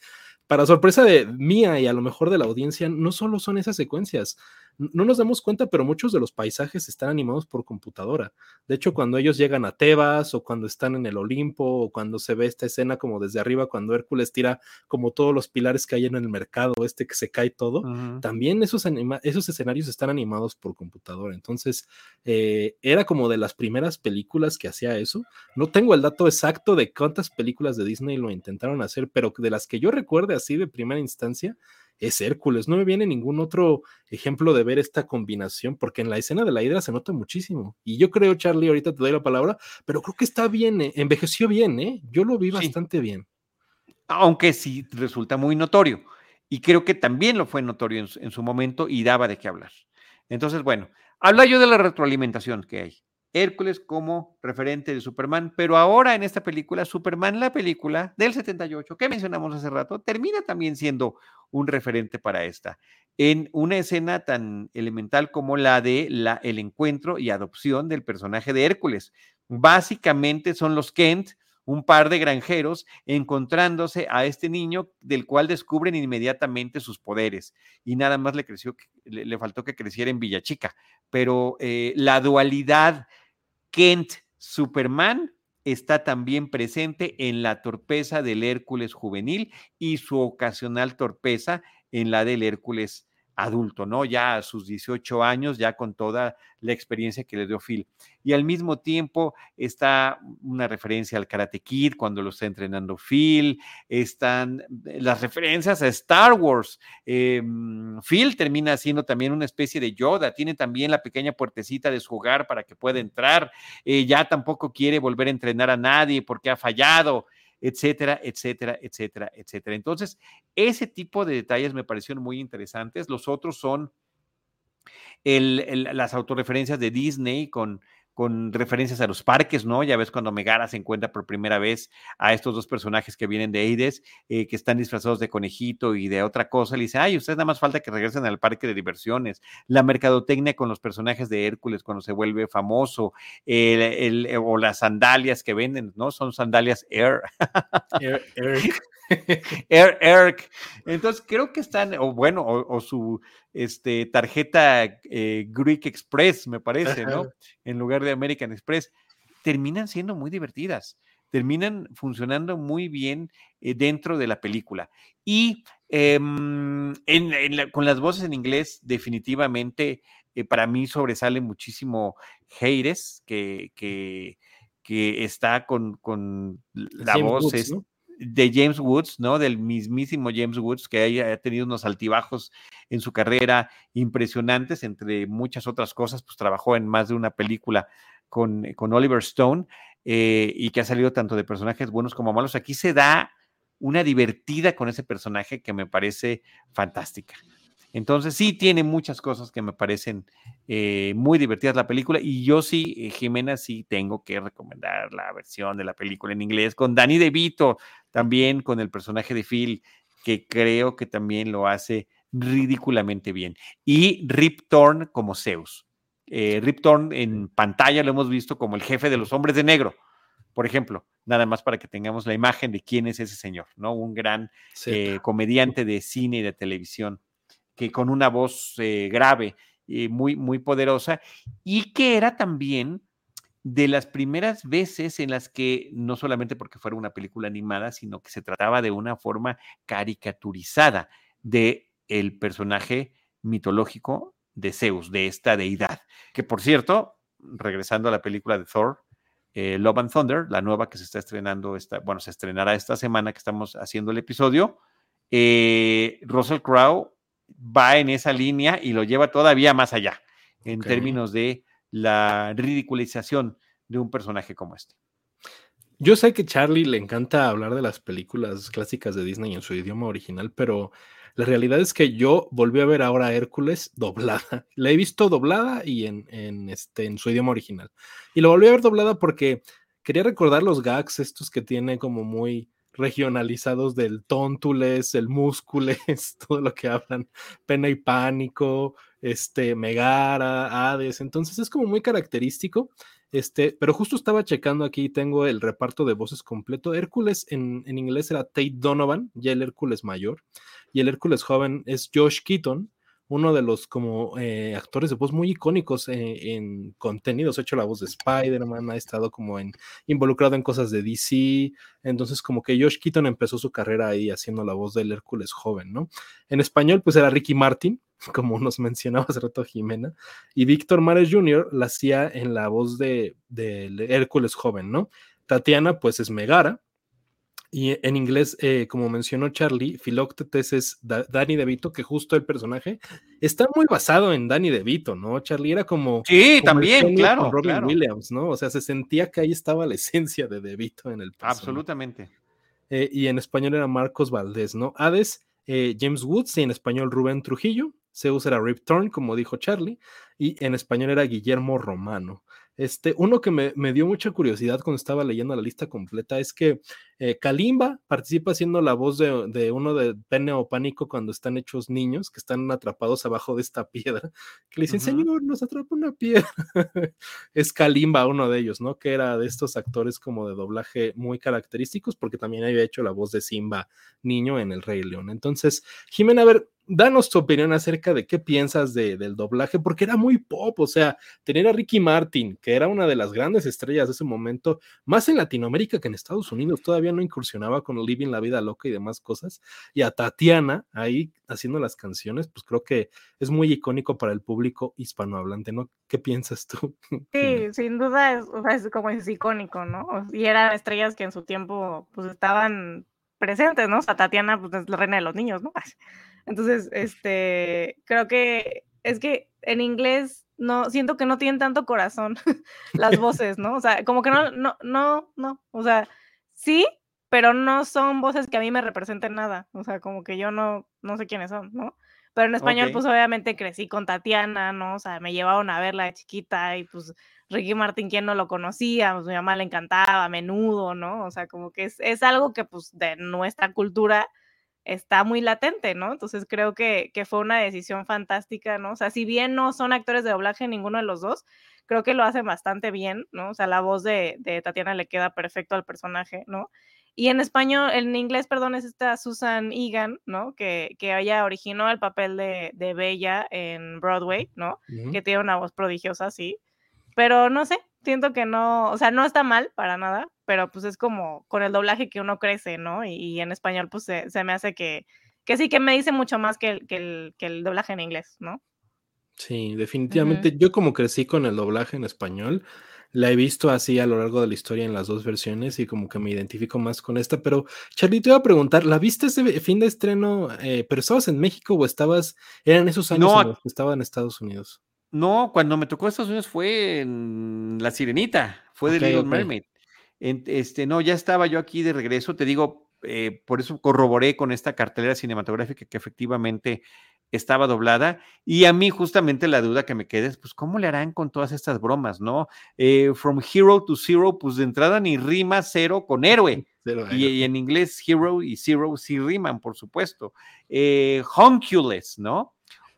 Para sorpresa de mía y a lo mejor de la audiencia, no solo son esas secuencias, no nos damos cuenta, pero muchos de los paisajes están animados por computadora. De hecho, cuando ellos llegan a Tebas o cuando están en el Olimpo o cuando se ve esta escena como desde arriba, cuando Hércules tira como todos los pilares que hay en el mercado, este que se cae todo, también esos, esos escenarios están animados por computadora. Entonces, eh, era como de las primeras películas que hacía eso. No tengo el dato exacto de cuántas películas de Disney lo intentaron hacer, pero de las que yo recuerde así de primera instancia, es Hércules. No me viene ningún otro ejemplo de ver esta combinación, porque en la escena de la hidra se nota muchísimo. Y yo creo, Charlie, ahorita te doy la palabra, pero creo que está bien, eh, envejeció bien, ¿eh? Yo lo vi bastante bien. Aunque sí resulta muy notorio. Y creo que también lo fue notorio en su momento y daba de qué hablar. Entonces, bueno, habla yo de la retroalimentación que hay. Hércules como referente de Superman, pero ahora en esta película, Superman, la película del 78 que mencionamos hace rato, termina también siendo un referente para esta, en una escena tan elemental como la de la, el encuentro y adopción del personaje de Hércules. Básicamente son los Kent, un par de granjeros encontrándose a este niño del cual descubren inmediatamente sus poderes. Y nada más le creció, le, faltó que creciera en Villachica, pero eh, la dualidad Kent Superman está también presente en la torpeza del Hércules juvenil y su ocasional torpeza en la del Hércules adulto, ¿no? Ya a sus 18 años, ya con toda la experiencia que le dio Phil. Y al mismo tiempo está una referencia al Karate Kid cuando lo está entrenando Phil, están las referencias a Star Wars. Em, Phil termina siendo también una especie de Yoda, tiene también la pequeña puertecita de su hogar para que pueda entrar, eh, ya tampoco quiere volver a entrenar a nadie porque ha fallado etcétera, etcétera, etcétera, etcétera. Entonces, ese tipo de detalles me parecieron muy interesantes. Los otros son las autorreferencias de Disney con con referencias a los parques, ¿no? Ya ves cuando Megara se encuentra por primera vez a estos dos personajes que vienen de Aides, eh, que están disfrazados de conejito y de otra cosa, le dice, ay, ustedes nada más falta que regresen al parque de diversiones. La mercadotecnia con los personajes de Hércules cuando se vuelve famoso, el, o las sandalias que venden, ¿no? Son sandalias Air. Air, Air. Eric. Entonces creo que están, o bueno, o, su este, tarjeta eh, Greek Express, me parece, ¿no? En lugar de American Express, terminan siendo muy divertidas, terminan funcionando muy bien eh, dentro de la película. Y em, con las voces en inglés, definitivamente, eh, para mí sobresale muchísimo Heires, que, que, está con, la voz de James Woods, ¿no? Del mismísimo James Woods, que ha tenido unos altibajos en su carrera impresionantes, entre muchas otras cosas, pues trabajó en más de una película con, con Oliver Stone eh, y que ha salido tanto de personajes buenos como malos. Aquí se da una divertida con ese personaje que me parece fantástica. Entonces sí tiene muchas cosas que me parecen eh, muy divertidas la película y yo sí, eh, Jimena, sí tengo que recomendar la versión de la película en inglés con Danny DeVito, también con el personaje de Phil, que creo que también lo hace ridículamente bien. Y Rip Torn como Zeus. Eh, Rip Torn en pantalla lo hemos visto como el jefe de los hombres de negro, por ejemplo, nada más para que tengamos la imagen de quién es ese señor, ¿no? Un gran comediante de cine y de televisión que con una voz eh, grave y muy, muy poderosa, y que era también de las primeras veces en las que, no solamente porque fuera una película animada, sino que se trataba de una forma caricaturizada de el personaje mitológico de Zeus, de esta deidad. Que por cierto, regresando a la película de Thor, eh, Love and Thunder, la nueva que se está estrenando, esta, bueno, se estrenará esta semana que estamos haciendo el episodio, eh, Russell Crowe va en esa línea y lo lleva todavía más allá en términos de la ridiculización de un personaje como este. Yo sé que Charlie le encanta hablar de las películas clásicas de Disney en su idioma original, pero la realidad es que yo volví a ver ahora a Hércules doblada. La he visto doblada y en, en, este, en su idioma original. Y lo volví a ver doblada porque quería recordar los gags estos que tiene como muy regionalizados del tóntules, el múscules, todo lo que hablan, pena y pánico, este, Megara, Hades, entonces es como muy característico, este, pero justo estaba checando aquí, tengo el reparto de voces completo, Hércules en, en inglés era Tate Donovan, ya el Hércules mayor, y el Hércules joven es Josh Keaton, uno de los como eh, actores de voz muy icónicos eh, en contenidos, ha hecho la voz de Spider-Man, ha estado como en, involucrado en cosas de DC, entonces como que Josh Keaton empezó su carrera ahí haciendo la voz del Hércules joven, ¿no? En español pues era Ricky Martin, como nos mencionaba hace rato Jimena, y Víctor Mares Jr. la hacía en la voz de, de Hércules joven, ¿no? Tatiana pues es Megara, y en inglés, eh, como mencionó Charlie, Philoctetes es Danny DeVito, que justo el personaje está muy basado en Danny DeVito, ¿no? Charlie era como. Sí, también, claro. Robin Williams, ¿no? O sea, se sentía que ahí estaba la esencia de DeVito en el personaje. Absolutamente. Eh, y en español era Marcos Valdés, ¿no? Hades, eh, James Woods, y en español Rubén Trujillo. Zeus era Rip Torn, como dijo Charlie, y en español era Guillermo Romano. Este, uno que me, dio mucha curiosidad cuando estaba leyendo la lista completa es que eh, Kalimba participa siendo la voz de, uno de Pene o Pánico cuando están hechos niños que están atrapados abajo de esta piedra, que le dicen, señor, nos atrapa una piedra. es Kalimba uno de ellos, ¿no? Que era de estos actores como de doblaje muy característicos porque también había hecho la voz de Simba niño en El Rey León. Entonces, Jimena, a ver, danos tu opinión acerca de qué piensas del doblaje, porque era muy pop, o sea, tener a Ricky Martin, que era una de las grandes estrellas de ese momento, más en Latinoamérica que en Estados Unidos, todavía no incursionaba con Living la Vida Loca y demás cosas, y a Tatiana ahí haciendo las canciones, pues creo que es muy icónico para el público hispanohablante, ¿no? ¿Qué piensas tú? Sí, sin duda es, o sea, es como es icónico, ¿no? Y eran estrellas que en su tiempo pues estaban presentes, ¿no? O sea, Tatiana pues es la reina de los niños, ¿no? Entonces, este, creo que es que en inglés no, siento que no tienen tanto corazón las voces, ¿no? O sea, como que no, no, no, no, o sea, sí, pero no son voces que a mí me representen nada, o sea, como que yo no, no sé quiénes son, ¿no? Pero en español, pues obviamente crecí con Tatiana, ¿no? O sea, me llevaron a verla de chiquita y pues Ricky Martin, quien no lo conocía, pues mi mamá le encantaba, a menudo, ¿no? O sea, como que es, es algo que pues de nuestra cultura está muy latente, ¿no? Entonces creo que, fue una decisión fantástica, ¿no? O sea, si bien no son actores de doblaje ninguno de los dos, creo que lo hacen bastante bien, ¿no? O sea, la voz de, Tatiana le queda perfecto al personaje, ¿no? Y en español, en inglés, perdón, es esta Susan Egan, ¿no? Que, que ella originó el papel de, Bella en Broadway, ¿no? Que tiene una voz prodigiosa, sí. Pero no sé, siento que no, o sea, no está mal para nada, pero pues es como con el doblaje que uno crece, ¿no? Y, en español pues se, me hace que, que sí, que me dice mucho más que el, que el, que el doblaje en inglés, ¿no? Sí, definitivamente. Yo como crecí con el doblaje en español, la he visto así a lo largo de la historia en las dos versiones y como que me identifico más con esta, pero Charlie, te iba a preguntar, ¿la viste ese fin de estreno, eh, pero estabas en México o estabas, eran esos años en los que estaba en Estados Unidos? No, cuando me tocó Estados Unidos fue en La Sirenita, fue de Little Mermaid. este, no, ya estaba yo aquí de regreso, te digo, eh, por eso corroboré con esta cartelera cinematográfica que efectivamente estaba doblada. Y a mí justamente la duda que me queda es, pues, ¿cómo le harán con todas estas bromas, no? Eh, from hero to zero, pues de entrada ni rima cero con héroe. y, en inglés hero y zero sí riman, por supuesto. Eh, ¿no?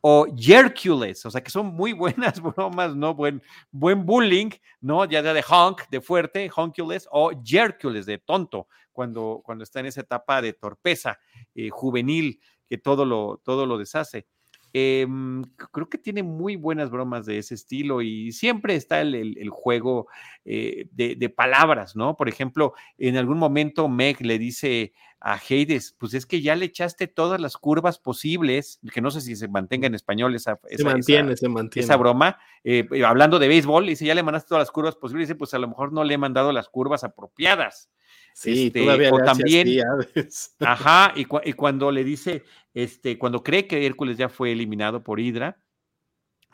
O Jercules, o sea que son muy buenas bromas, ¿no? Buen, buen bullying, ¿no? Ya de honk, de fuerte, honkules, o Jercules, de tonto, cuando, cuando está en esa etapa de torpeza eh, juvenil que todo lo, todo lo deshace. Em, creo que tiene muy buenas bromas de ese estilo y siempre está el, juego eh, de, palabras, ¿no? Por ejemplo, en algún momento Meg le dice a Hades, pues es que ya le echaste todas las curvas posibles, que no sé si se mantenga en español esa, se mantiene, se mantiene. esa broma, eh, hablando de béisbol, dice, ya le mandaste todas las curvas posibles, dice, pues a lo mejor no le he mandado las curvas apropiadas. Sí, este, todavía o también, ajá, y, cuando le dice, este, cuando cree que Hércules ya fue eliminado por Hydra,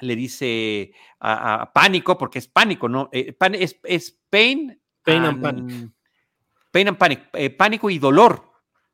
le dice a, Pánico, porque es Pánico, ¿no? Eh, es, Pain. Pain and, Panic. Pain and Panic. Eh, pánico y dolor.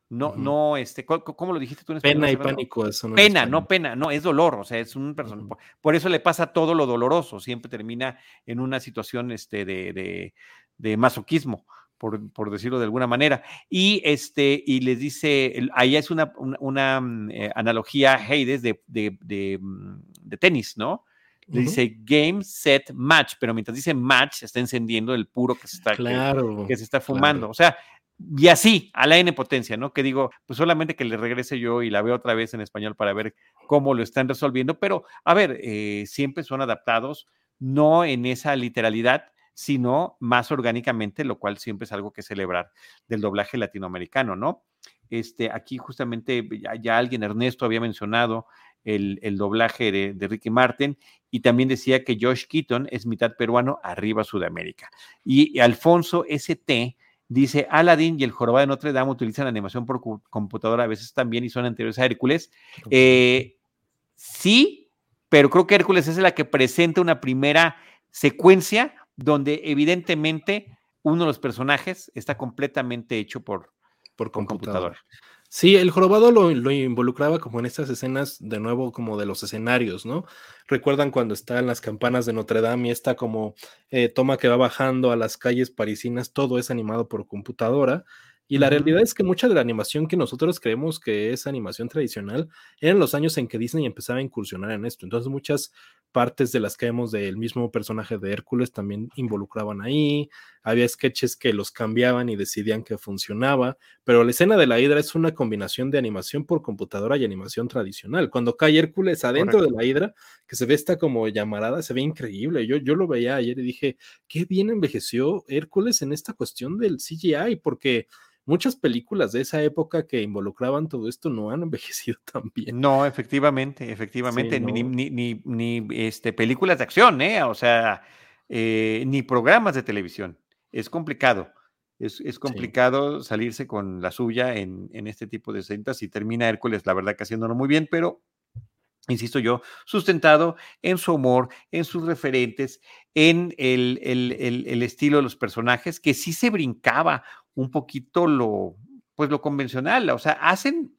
No, no, este, ¿cómo, lo dijiste tú en español? Pena y pánico. Eso no pena, no pena, no, es dolor, o sea, es un personaje. Por eso le pasa todo lo doloroso, siempre termina en una situación este, de, de masoquismo. Por, decirlo de alguna manera. Y este, y les dice, ahí es una, una, mm, eh, analogía Heides de, de, mm, de, tenis, ¿no? Le dice game, set, match, pero mientras dice match, está encendiendo el puro que se está, que, se está fumando. O sea, y así, a la N potencia, ¿no? Que digo, pues solamente que le regrese yo y la veo otra vez en español para ver cómo lo están resolviendo, pero a ver, eh, siempre son adaptados, no en esa literalidad, sino más orgánicamente, lo cual siempre es algo que celebrar del doblaje latinoamericano, ¿no? Este, aquí justamente ya alguien, Ernesto, había mencionado el, doblaje de, Ricky Martin, y también decía que Josh Keaton es mitad peruano, arriba Sudamérica. Y, Alfonso ST dice, Aladdin y el jorobado de Notre Dame utilizan animación por computadora a veces también y son anteriores a Hércules. Eh, sí, pero creo que Hércules es la que presenta una primera secuencia donde evidentemente uno de los personajes está completamente hecho por, por computadora. Sí, el jorobado lo, involucraba como en estas escenas, de nuevo, como de los escenarios, ¿no? Recuerdan cuando están las campanas de Notre Dame y esta como eh, toma que va bajando a las calles parisinas, todo es animado por computadora. Y la realidad es que mucha de la animación que nosotros creemos que es animación tradicional eran los años en que Disney empezaba a incursionar en esto. Entonces muchas partes de las que vemos del mismo personaje de Hércules también involucraban ahí. Había sketches que los cambiaban y decidían que funcionaba. Pero la escena de la hidra es una combinación de animación por computadora y animación tradicional. Cuando cae Hércules adentro de la hidra, que se ve esta como llamarada, se ve increíble. Yo, yo lo veía ayer y dije, qué bien envejeció Hércules en esta cuestión del CGI, porque muchas películas de esa época que involucraban todo esto no han envejecido tan bien. No, efectivamente, efectivamente, Ni, ni, ni, este, películas de acción, ¿eh? O sea, eh, ni programas de televisión. Es complicado. Es, es complicado salirse con la suya en, en, este tipo de cintas y termina Hércules, la verdad que haciéndolo muy bien, pero insisto yo, sustentado en su humor, en sus referentes, en el, el, estilo de los personajes, que sí se brincaba un poquito lo, pues lo convencional, o sea, hacen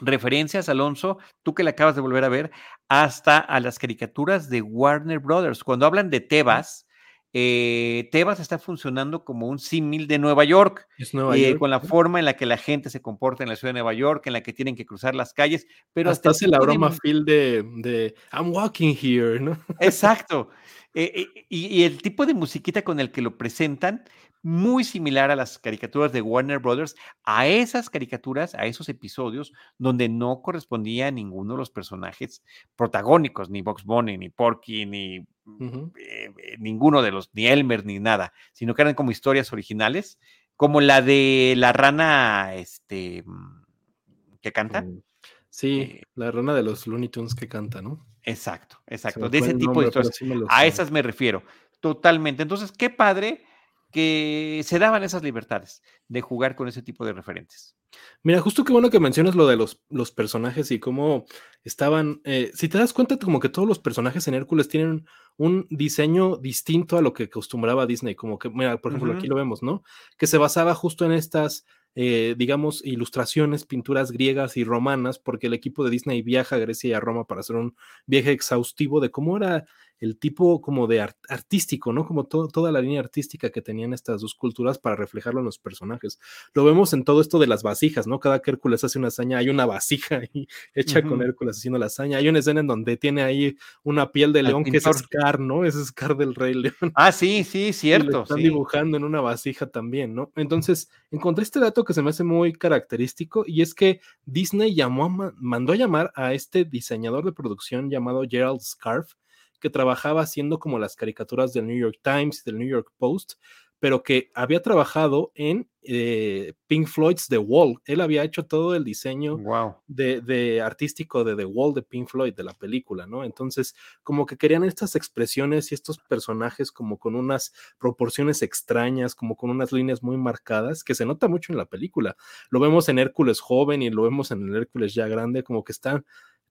referencias, Alonso, tú que la acabas de volver a ver, hasta a las caricaturas de Warner Brothers. Cuando hablan de Tebas, eh, Tebas está funcionando como un símil de Nueva York, eh, con la forma en la que la gente se comporta en la ciudad de Nueva York, en la que tienen que cruzar las calles, pero hasta, hace la broma Phil de, de, I'm walking here, ¿no? Exacto. Eh, y, el tipo de musiquita con el que lo presentan, muy similar a las caricaturas de Warner Brothers, a esas caricaturas, a esos episodios donde no correspondía a ninguno de los personajes protagónicos, ni Box Bunny, ni Porky, ni eh, eh, ninguno de los, ni Elmer, ni nada, sino que eran como historias originales, como la de la rana, este, que canta. Mm, sí, la rana de los Looney Tunes que canta, ¿no? Exacto, exacto. De ese tipo de historias. a esas me refiero. Totalmente. Entonces, qué padre que se daban esas libertades de jugar con ese tipo de referentes. Mira, justo qué bueno que mencionas lo de los, los personajes y cómo estaban. Eh, si te das cuenta, como que todos los personajes en Hércules tienen un diseño distinto a lo que acostumbraba Disney. Como que, mira, por ejemplo, aquí lo vemos, ¿no? Que se basaba justo en estas eh, digamos, ilustraciones, pinturas griegas y romanas, porque el equipo de Disney viaja a Grecia y a Roma para hacer un viaje exhaustivo de cómo era el tipo como de artístico, ¿no? Como toda la línea artística que tenían estas dos culturas para reflejarlo en los personajes. Lo vemos en todo esto de las vasijas, ¿no? Cada que Hércules hace una hazaña, hay una vasija ahí hecha con Hércules haciendo la hazaña. Hay una escena en donde tiene ahí una piel de león que es Scar, ¿no? Es Scar del Rey León. Ah, sí, sí, cierto. están dibujando en una vasija también, ¿no? Entonces, encontré este dato que se me hace muy característico y es que Disney llamó, mandó a llamar a este diseñador de producción llamado Gerald Scarf, que trabajaba haciendo como las caricaturas del New York Times, del New York Post, pero que había trabajado en eh, Pink Floyd's The Wall. Él había hecho todo el diseño de, artístico de The Wall de Pink Floyd, de la película, ¿no? Entonces, como que querían estas expresiones y estos personajes como con unas proporciones extrañas, como con unas líneas muy marcadas, que se nota mucho en la película. Lo vemos en Hércules joven y lo vemos en el Hércules ya grande, como que están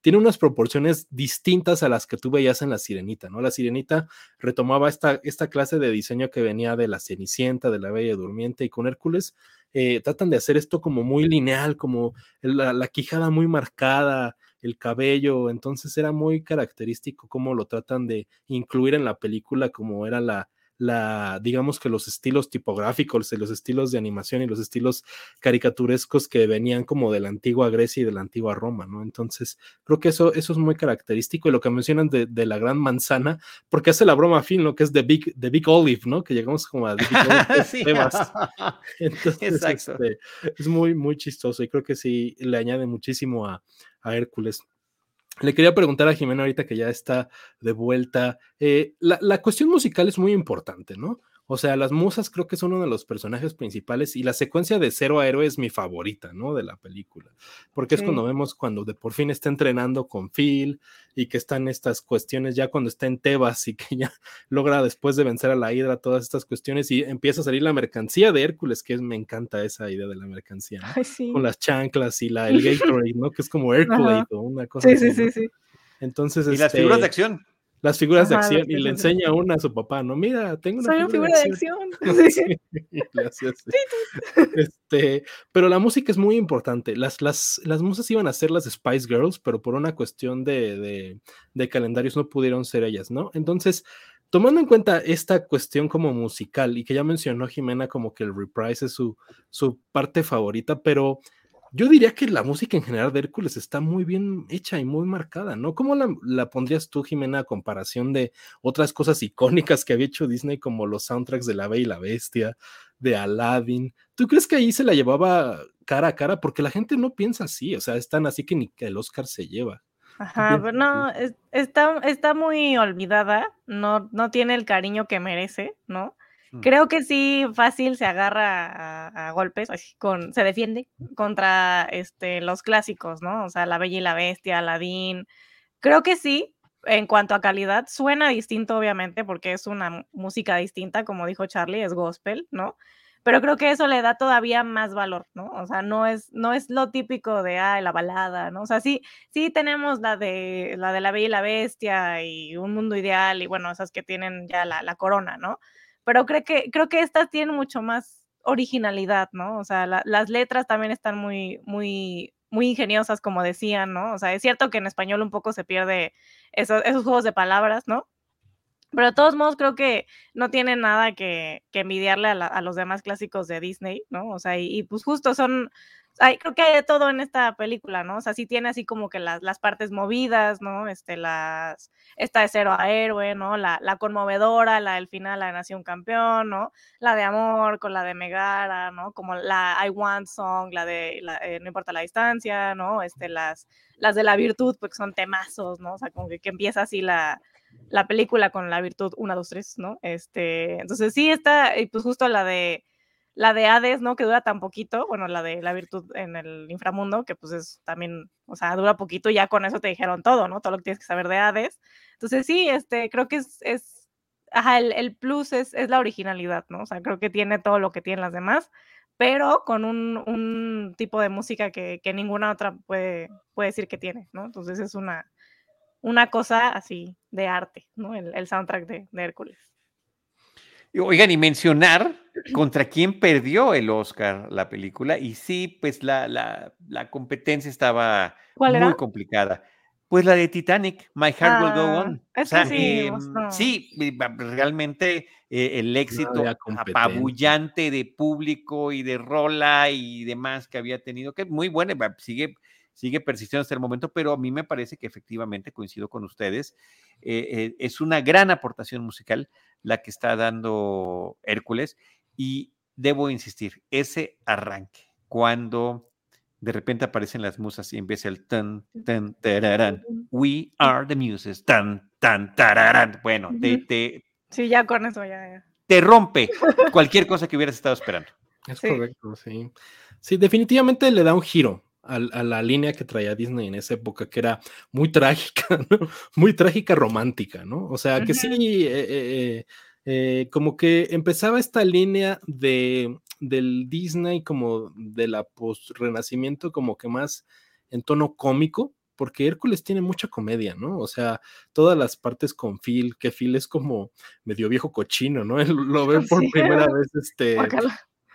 tiene unas proporciones distintas a las que tú veías en la sirenita, ¿no? La sirenita retomaba esta, esta clase de diseño que venía de la Cenicienta, de la Bella Durmiente y con Hércules eh, tratan de hacer esto como muy lineal, como la, quijada muy marcada, el cabello, entonces era muy característico cómo lo tratan de incluir en la película como era la, la, digamos que los estilos tipográficos, los estilos de animación y los estilos caricaturescos que venían como de la antigua Grecia y de la antigua Roma, ¿no? Entonces, creo que eso, eso es muy característico y lo que mencionan de, de la gran manzana, porque hace la broma fin, lo que es de Big, the Big Olive, ¿no? Que llegamos como a Big Olive, Entonces, este, es muy, muy chistoso y creo que sí le añade muchísimo a, a Hércules. Le quería preguntar a Jimena ahorita que ya está de vuelta. Eh, la, la, cuestión musical es muy importante, ¿no? O sea, las musas creo que son uno de los personajes principales y la secuencia de cero a héroe es mi favorita, ¿no? De la película. Porque sí. es cuando vemos cuando de por fin está entrenando con Phil y que están estas cuestiones ya cuando está en Tebas y que ya logra después de vencer a la Hidra todas estas cuestiones y empieza a salir la mercancía de Hércules, que es, me encanta esa idea de la mercancía, ¿no? Ay, sí. Con las chanclas y la, el Gatorade, ¿no? Que es como Hércules o una cosa sí, así. Sí, sí, sí. Entonces, y este, las figuras de acción las figuras Ajá, de acción y le enseña una a su papá, ¿no? Mira, tengo una Soy figura, una figura de acción. Sí, este, pero la música es muy importante. Las, las, las musas iban a ser las Spice Girls, pero por una cuestión de, de, de calendarios no pudieron ser ellas, ¿no? Entonces, tomando en cuenta esta cuestión como musical y que ya mencionó Jimena como que el reprise es su, su parte favorita, pero yo diría que la música en general de Hércules está muy bien hecha y muy marcada, ¿no? ¿Cómo la, la, pondrías tú, Jimena, a comparación de otras cosas icónicas que había hecho Disney, como los soundtracks de La Bella y la Bestia, de Aladdin? ¿Tú crees que ahí se la llevaba cara a cara? Porque la gente no piensa así, o sea, es tan así que ni que el Oscar se lleva. Ajá, pero no, es, está, está muy olvidada, no, no tiene el cariño que merece, ¿no? Creo que sí, fácil se agarra a, a, golpes, así con, se defiende contra este, los clásicos, ¿no? O sea, La Bella y la Bestia, Aladdin. Creo que sí, en cuanto a calidad, suena distinto, obviamente, porque es una música distinta, como dijo Charlie, es gospel, ¿no? Pero creo que eso le da todavía más valor, ¿no? O sea, no es, no es lo típico de, ah, la balada, ¿no? O sea, sí, sí tenemos la de, la de La Bella y la Bestia y Un Mundo Ideal y, bueno, esas que tienen ya la, la corona, ¿no? Pero creo que, creo que estas tienen mucho más originalidad, ¿no? O sea, la, las letras también están muy, muy, muy ingeniosas, como decían, ¿no? O sea, es cierto que en español un poco se pierde esos, esos juegos de palabras, ¿no? Pero de todos modos creo que no tiene nada que, que envidiarle a, la, a, los demás clásicos de Disney, ¿no? O sea, y, y pues justo son, hay, creo que hay de todo en esta película, ¿no? O sea, sí tiene así como que las, las partes movidas, ¿no? Este, las, esta de cero a héroe, ¿no? La, la conmovedora, la del final, la de Nación Campeón, ¿no? La de amor con la de Megara, ¿no? Como la I Want Song, la de la, eh, No importa la distancia, ¿no? Este, las, las de la virtud, pues son temazos, ¿no? O sea, como que, que empieza así la, la película con la virtud 1, 2, 3, ¿no? Este, entonces sí está, y pues justo la de la de Hades, ¿no? Que dura tan poquito, bueno, la de la virtud en el inframundo, que pues es también, o sea, dura poquito y ya con eso te dijeron todo, ¿no? Todo lo que tienes que saber de Hades. Entonces sí, este, creo que es, es ajá, el, el plus es, es, la originalidad, ¿no? O sea, creo que tiene todo lo que tienen las demás, pero con un, un tipo de música que, que, ninguna otra puede, puede decir que tiene, ¿no? Entonces es una, una cosa así de arte, ¿no? El, el soundtrack de, de Hércules. Oigan, y mencionar contra quién perdió el Oscar la película, y sí, pues la, la, la competencia estaba muy era? complicada. Pues la de Titanic, My Heart ah, Will Go On. O sea, sí, eh, no. sí, realmente eh, el éxito apabullante de público y de rola y demás que había tenido, que es muy buena, sigue, sigue persistiendo hasta el momento, pero a mí me parece que efectivamente coincido con ustedes, eh, eh, es una gran aportación musical la que está dando Hércules y debo insistir, ese arranque, cuando de repente aparecen las musas y empieza el tan, tan, tararán, we are the muses, tan, tan, tararán, bueno, te, te, Sí, ya con eso ya, ya. te rompe cualquier cosa que hubieras estado esperando. Es sí. correcto, sí. Sí, definitivamente le da un giro a, a, la línea que traía Disney en esa época, que era muy trágica, ¿no? Muy trágica romántica, ¿no? O sea, que uh -huh. sí, eh, eh, eh, como que empezaba esta línea de, del Disney, como de la post-renacimiento, como que más en tono cómico, porque Hércules tiene mucha comedia, ¿no? O sea, todas las partes con Phil, que Phil es como medio viejo cochino, ¿no? Él lo ve por sí. primera vez, este.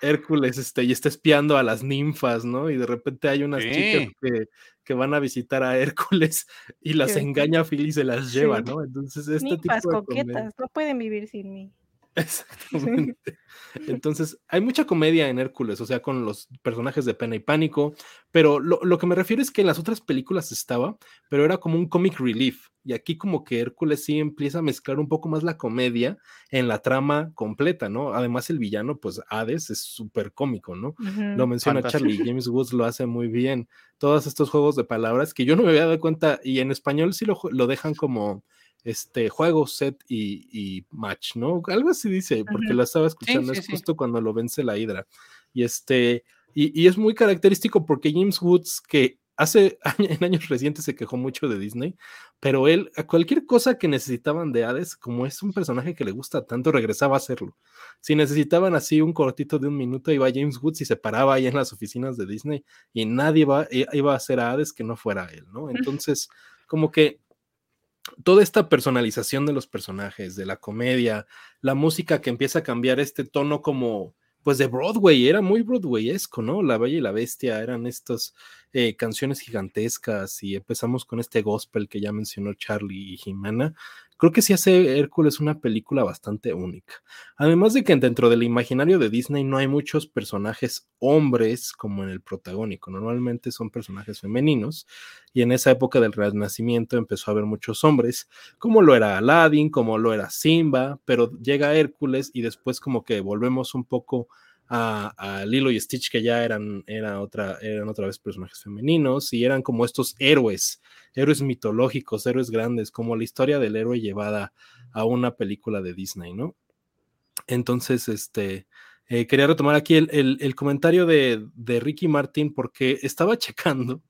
Hércules, este, y está espiando a las ninfas, ¿no? Y de repente hay unas sí. chicas que, que, van a visitar a Hércules y las sí. engaña a Phil y se las lleva, ¿no? Entonces, este ninfas tipo de coquetas, comedia. no pueden vivir sin mí. Exactamente. Entonces, hay mucha comedia en Hércules, o sea, con los personajes de pena y pánico, pero lo, lo, que me refiero es que en las otras películas estaba, pero era como un comic relief, y aquí como que Hércules sí empieza a mezclar un poco más la comedia en la trama completa, ¿no? Además, el villano, pues Hades, es súper cómico, ¿no? Lo menciona Charlie, James Woods lo hace muy bien. Todos estos juegos de palabras que yo no me había dado cuenta, y en español sí lo, lo dejan como este juego, set y, match, ¿no? Algo así dice, porque lo estaba escuchando, es justo cuando lo vence la Hydra. Y este, y, es muy característico porque James Woods, que hace en años recientes se quejó mucho de Disney, pero él a cualquier cosa que necesitaban de Hades, como es un personaje que le gusta tanto, regresaba a hacerlo. Si necesitaban así un cortito de un minuto, iba James Woods y se paraba ahí en las oficinas de Disney y nadie iba, iba a hacer a Hades que no fuera él, ¿no? Entonces, como que toda esta personalización de los personajes, de la comedia, la música que empieza a cambiar este tono como, pues de Broadway, era muy Broadwayesco, ¿no? La Bella y la Bestia eran estas eh, canciones gigantescas y empezamos con este gospel que ya mencionó Charlie y Jimena, Creo que sí hace Hércules una película bastante única. Además de que dentro del imaginario de Disney no hay muchos personajes hombres como en el protagónico. Normalmente son personajes femeninos. Y en esa época del Renacimiento empezó a haber muchos hombres, como lo era Aladdin, como lo era Simba, pero llega Hércules y después como que volvemos un poco a, Lilo y Stitch, que ya eran, otra, eran otra vez personajes femeninos y eran como estos héroes, héroes mitológicos, héroes grandes, como la historia del héroe llevada a una película de Disney, ¿no? Entonces, este, eh, quería retomar aquí el, comentario de, de, Ricky Martin porque estaba checando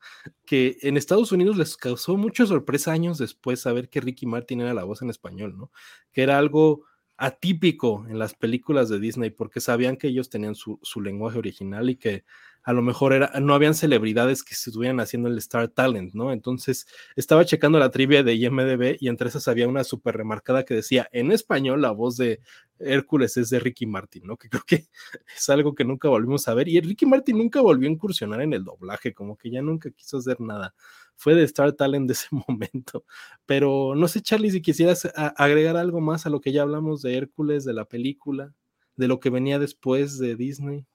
que en Estados Unidos les causó mucha sorpresa años después saber que Ricky Martin era la voz en español, ¿no? Que era algo atípico en las películas de Disney porque sabían que ellos tenían su, su lenguaje original y que a lo mejor era, no habían celebridades que estuvieran haciendo el Star Talent, ¿no? Entonces estaba checando la trivia de IMDB y entre esas había una súper remarcada que decía, en español la voz de Hércules es de Ricky Martin, ¿no? Que creo que es algo que nunca volvimos a ver y Ricky Martin nunca volvió a incursionar en el doblaje, como que ya nunca quiso hacer nada. Fue de Star Talent de ese momento. Pero no sé, Charlie, si quisieras agregar algo más a lo que ya hablamos de Hércules, de la película, de lo que venía después de Disney.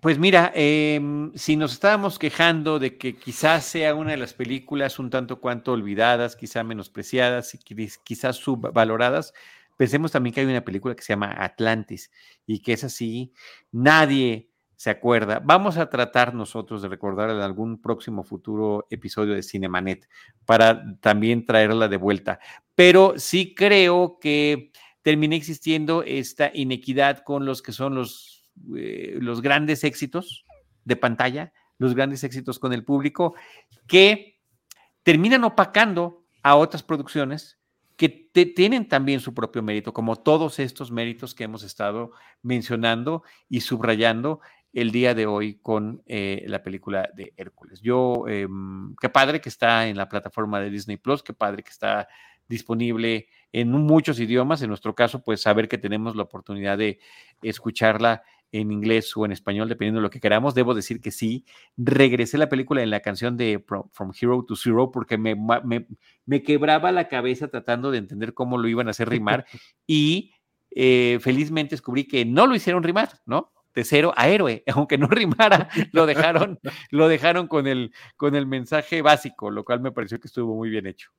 Pues mira, em, si nos estábamos quejando de que quizás sea una de las películas un tanto cuanto olvidadas, quizás menospreciadas y quizás subvaloradas, pensemos también que hay una película que se llama Atlantis y que es así, nadie se acuerda. Vamos a tratar nosotros de recordar en algún próximo futuro episodio de Cinemanet para también traerla de vuelta. Pero sí creo que termina existiendo esta inequidad con los que son los eh, los grandes éxitos de pantalla, los grandes éxitos con el público, que terminan opacando a otras producciones que tienen también su propio mérito, como todos estos méritos que hemos estado mencionando y subrayando el día de hoy con eh, la película de Hércules. Yo, em, qué padre que está en la plataforma de Disney Plus, qué padre que está disponible en muchos idiomas. En nuestro caso, pues saber que tenemos la oportunidad de escucharla en inglés o en español, dependiendo de lo que queramos. Debo decir que sí. Regresé la película en la canción de From Hero to Zero porque me, me, quebraba la cabeza tratando de entender cómo lo iban a hacer rimar y eh, felizmente descubrí que no lo hicieron rimar, ¿no? De cero a héroe, aunque no rimara, lo dejaron, lo dejaron con el, con el mensaje básico, lo cual me pareció que estuvo muy bien hecho.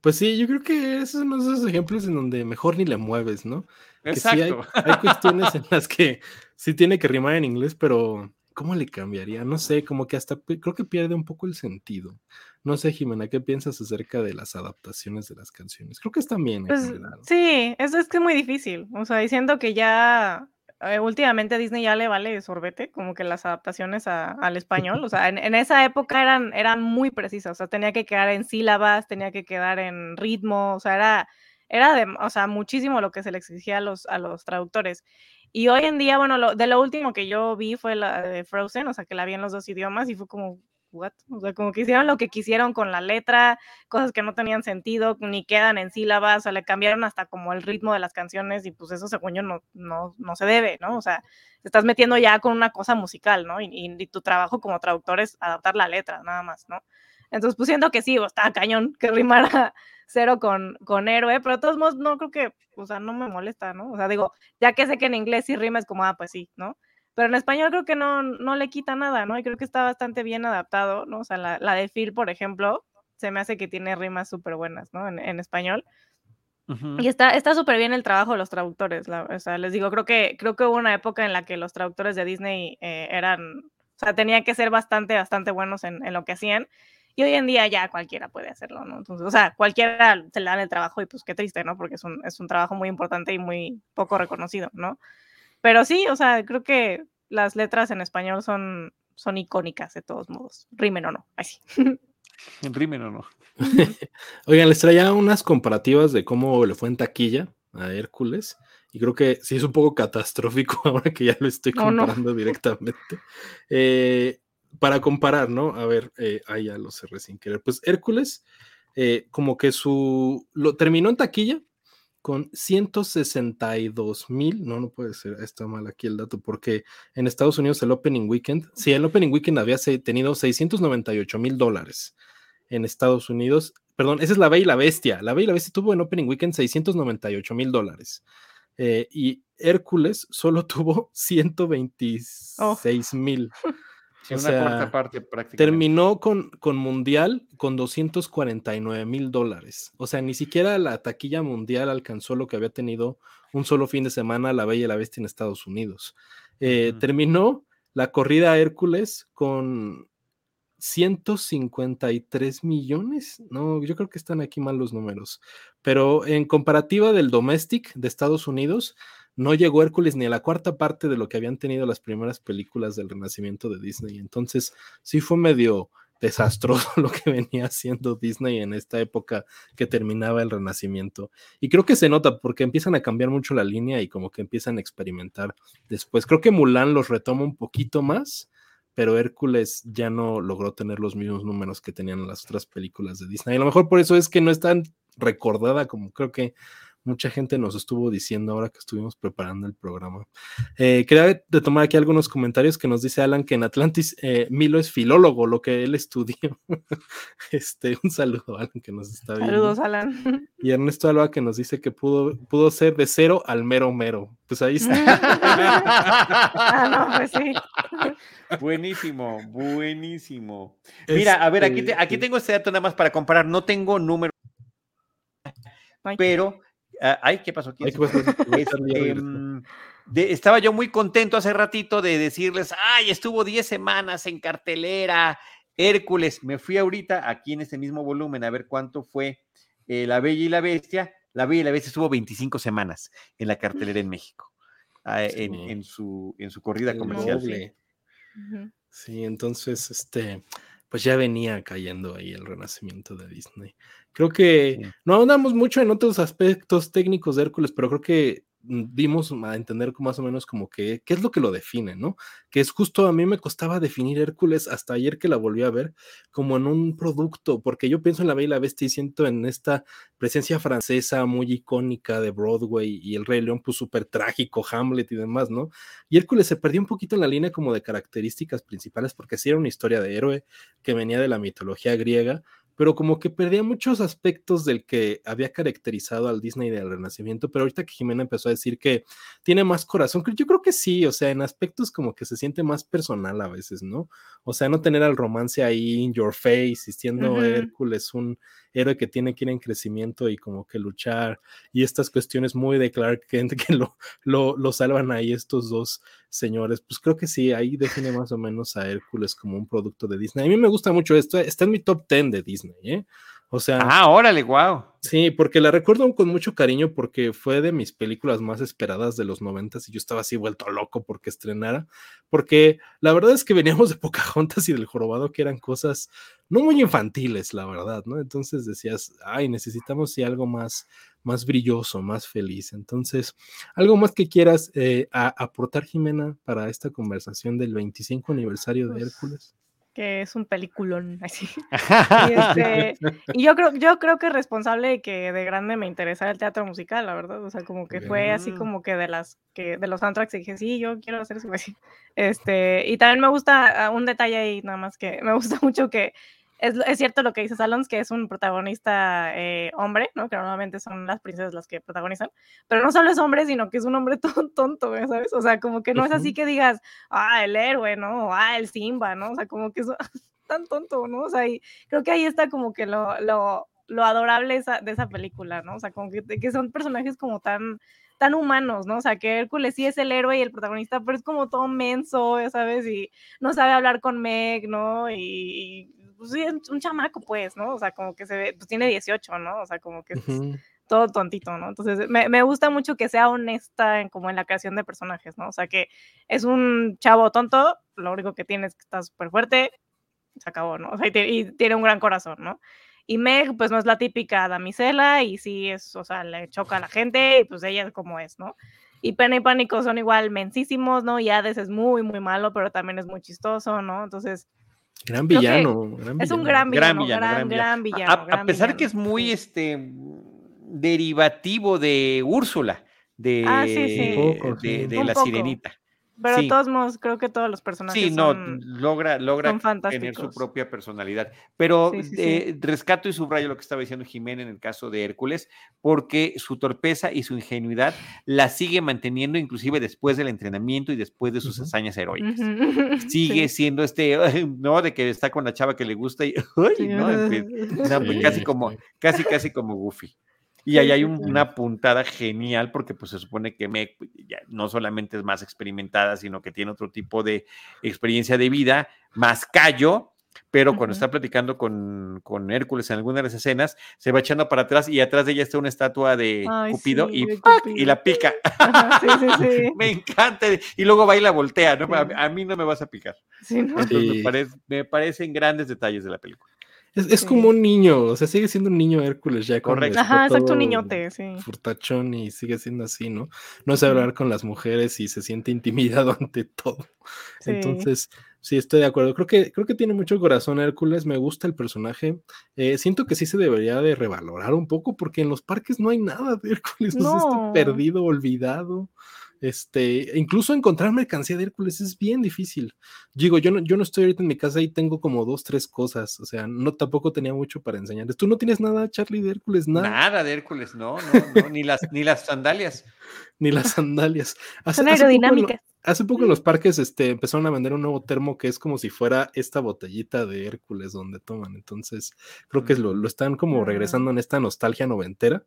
Pues sí, yo creo que esos son esos ejemplos en donde mejor ni le mueves, ¿no? Exacto. hay, cuestiones en las que sí tiene que rimar en inglés, pero ¿cómo le cambiaría? No sé, como que hasta creo que pierde un poco el sentido. No sé, Jimena, ¿qué piensas acerca de las adaptaciones de las canciones? Creo que están bien. Pues, sí, eso es que es muy difícil. O sea, diciendo que ya eh, últimamente a Disney ya le vale sorbete, como que las adaptaciones al español, o sea, en, esa época eran, eran muy precisas, o sea, tenía que quedar en sílabas, tenía que quedar en ritmo, o sea, era, era de, o sea, muchísimo lo que se le exigía a los, a los traductores. Y hoy en día, bueno, de lo último que yo vi fue la de Frozen, o sea, que la vi en los dos idiomas y fue como, o sea, como que hicieron lo que quisieron con la letra, cosas que no tenían sentido, ni quedan en sílabas, o sea, le cambiaron hasta como el ritmo de las canciones y pues eso según yo no, no, no se debe, ¿no? O sea, te estás metiendo ya con una cosa musical, ¿no? Y, y, tu trabajo como traductor es adaptar la letra, nada más, ¿no? Entonces, pues siento que sí, estaba cañón que rimara cero con, con héroe, pero de todos modos no creo que, o sea, no me molesta, ¿no? O sea, digo, ya que sé que en inglés sí rima es como, ah, pues sí, ¿no? Pero en español creo que no, no le quita nada, ¿no? Y creo que está bastante bien adaptado, ¿no? O sea, la, la de Phil, por ejemplo, se me hace que tiene rimas súper buenas, ¿no? En, en español. Y está súper bien el trabajo de los traductores. o sea, les digo, creo que, creo que hubo una época en la que los traductores de Disney eh, eran, o sea, tenían que ser bastante, bastante buenos en, en, lo que hacían. Y hoy en día ya cualquiera puede hacerlo, ¿no? Entonces, o sea, cualquiera se le dan el trabajo y pues qué triste, ¿no? Porque es un, es un trabajo muy importante y muy poco reconocido, ¿no? Pero sí, o sea, creo que las letras en español son, son icónicas de todos modos, rimen o no, así. Rimen o no. Oigan, les traía unas comparativas de cómo le fue en taquilla a Hércules. Y creo que sí es un poco catastrófico ahora que ya lo estoy comparando directamente. Eh, para comparar, ¿no? A ver, eh, ahí ya lo cerré sin querer. Pues Hércules, eh, como que su. Lo terminó en taquilla con 162 mil. No, no puede ser, está mal aquí el dato, porque en Estados Unidos el Opening Weekend, sí, el Opening Weekend había tenido 698 mil dólares en Estados Unidos. Perdón, esa es la Bella y la Bestia. La Bella la Bestia tuvo en Opening Weekend 698 mil dólares. Eh, y Hércules solo tuvo 126 mil. Una cuarta parte prácticamente. Terminó con, con Mundial con 249 mil dólares. O sea, ni siquiera la taquilla mundial alcanzó lo que había tenido un solo fin de semana La Bella y la Bestia en Estados Unidos. Eh, terminó la corrida Hércules con 153 millones. No, yo creo que están aquí mal los números. Pero en comparativa del domestic de Estados Unidos, no llegó Hércules ni a la cuarta parte de lo que habían tenido las primeras películas del renacimiento de Disney. Entonces, sí fue medio desastroso lo que venía haciendo Disney en esta época que terminaba el renacimiento. Y creo que se nota porque empiezan a cambiar mucho la línea y como que empiezan a experimentar después. Creo que Mulan los retoma un poquito más pero Hércules ya no logró tener los mismos números que tenían las otras películas de Disney. a lo mejor por eso es que no es tan recordada como creo que mucha gente nos estuvo diciendo ahora que estuvimos preparando el programa. Eh, quería tomar aquí algunos comentarios que nos dice Alan que en Atlantis eh, Milo es filólogo, lo que él estudió. este, un saludo, Alan, que nos está viendo. Saludos, Alan. Y Ernesto Alba que nos dice que pudo, pudo ser de cero al mero mero. Pues ahí está. ah, no, pues sí. Buenísimo, buenísimo. Mira, a ver, aquí, aquí este, tengo este dato nada más para comparar. No tengo número, pero ay, ¿qué pasó aquí? Este, estaba yo muy contento hace ratito de decirles, ay, estuvo 10 semanas en cartelera, Hércules. Me fui ahorita aquí en este mismo volumen a ver cuánto fue eh, La Bella y la Bestia. La Bella y la Bestia estuvo 25 semanas en la cartelera en México, ah, en, su, en su corrida comercial. Sí, entonces, este, pues ya venía cayendo ahí el renacimiento de Disney. Creo que no andamos mucho en otros aspectos técnicos de Hércules, pero creo que dimos a entender más o menos como que qué es lo que lo define, ¿no? Que es justo a mí me costaba definir Hércules hasta ayer que la volví a ver como en un producto, porque yo pienso en la Bella y la Bestia y siento en esta presencia francesa muy icónica de Broadway y el Rey León pues súper trágico, Hamlet y demás, ¿no? Y Hércules se perdió un poquito en la línea como de características principales porque sí era una historia de héroe que venía de la mitología griega, pero como que perdía muchos aspectos del que había caracterizado al Disney del Renacimiento, pero ahorita que Jimena empezó a decir que tiene más corazón, yo creo que sí, o sea, en aspectos como que se siente más personal a veces, ¿no? O sea, no tener al romance ahí in your face, y siendo Hércules un héroe que tiene que ir en crecimiento y como que luchar, y estas cuestiones muy de Clark Kent que lo, lo, lo salvan ahí estos dos señores, pues creo que sí, ahí define más o menos a Hércules como un producto de Disney. A mí me gusta mucho esto, está en mi top 10 de Disney, ¿eh? O sea. Ah, órale, wow. Sí, porque la recuerdo con mucho cariño porque fue de mis películas más esperadas de los noventas y yo estaba así vuelto loco porque estrenara. Porque la verdad es que veníamos de Pocahontas y del Jorobado que eran cosas no muy infantiles, la verdad, ¿no? Entonces decías, ay, necesitamos sí algo más, más brilloso, más feliz. Entonces, algo más que quieras eh, aportar, Jimena, para esta conversación del 25 aniversario de pues Hércules que es un peliculón así. y, este, y, yo creo, yo creo que es responsable de que de grande me interesara el teatro musical, la verdad. O sea, como que fue así como que de las que de los soundtracks dije, sí, yo quiero hacer eso así. Este, y también me gusta ah, un detalle ahí, nada más que me gusta mucho que es, cierto lo que dice Salons, que es un protagonista eh, hombre, ¿no? Que normalmente son las princesas las que protagonizan, pero no solo es hombre, sino que es un hombre tonto, ¿sabes? O sea, como que no es así que digas, ah, el héroe, ¿no? ah, el Simba, ¿no? O sea, como que es tan tonto, ¿no? O sea, y creo que ahí está como que lo, lo, lo adorable de esa película, ¿no? O sea, como que, que son personajes como tan tan humanos, ¿no? O sea, que Hércules sí es el héroe y el protagonista, pero es como todo menso, ¿sabes? Y no sabe hablar con Meg, ¿no? Y, pues sí, es un chamaco, pues, ¿no? O sea, como que se ve, pues tiene 18, ¿no? O sea, como que es todo tontito, ¿no? Entonces, me, me, gusta mucho que sea honesta en, como en la creación de personajes, ¿no? O sea, que es un chavo tonto, lo único que tiene es que está súper fuerte, se acabó, ¿no? O sea, y, tiene un gran corazón, ¿no? Y Meg, pues no es la típica damisela y sí es, o sea, le choca a la gente y pues ella es como es, ¿no? Y Pena y Pánico son igual mensísimos, ¿no? Y Hades es muy, muy malo, pero también es muy chistoso, ¿no? Entonces, Gran villano, es un gran villano, gran, gran villano. a, pesar que es muy este derivativo de Úrsula, de, ah, de, la sirenita. Pero de todos modos, creo que todos los personajes. Sí, no, logra, logra tener su propia personalidad. Pero eh, rescato y subrayo lo que estaba diciendo Jimena en el caso de Hércules, porque su torpeza y su ingenuidad la sigue manteniendo inclusive después del entrenamiento y después de sus hazañas heroicas. Sigue siendo este, ¿no? De que está con la chava que le gusta y, ¿no? Pues, casi como, casi, casi como Goofy. Y ahí hay una puntada genial porque pues se supone que Meg pues, no solamente es más experimentada, sino que tiene otro tipo de experiencia de vida, más callo, pero cuando está platicando con, con, Hércules en alguna de las escenas, se va echando para atrás y atrás de ella está una estatua de Cupido, y, y, la pica. sí, sí, me encanta. Y luego va y la voltea, ¿no? A, mí no me vas a picar. me, me parecen grandes detalles de la película. Es, como un niño, o sea, sigue siendo un niño Hércules ya. Correcto. Ajá, exacto, un niñote, sí. Furtachón y sigue siendo así, ¿no? No sabe hablar con las mujeres y se siente intimidado ante todo. Entonces, sí, estoy de acuerdo. Creo que, creo que tiene mucho corazón Hércules, me gusta el personaje. Eh, siento que sí se debería de revalorar un poco porque en los parques no hay nada de Hércules, no. está perdido, olvidado. Este, incluso encontrar mercancía de Hércules es bien difícil. Digo, yo no, yo no estoy ahorita en mi casa y tengo como dos, tres cosas. O sea, no tampoco tenía mucho para enseñarles. ¿Tú no tienes nada, Charlie, de Hércules? Nada. Nada de Hércules, no, no, no ni las, ni las sandalias. ni las sandalias. Son aerodinámicas. Hace poco en los parques este, empezaron a vender un nuevo termo que es como si fuera esta botellita de Hércules donde toman. Entonces, creo que lo, lo están como ah. regresando en esta nostalgia noventera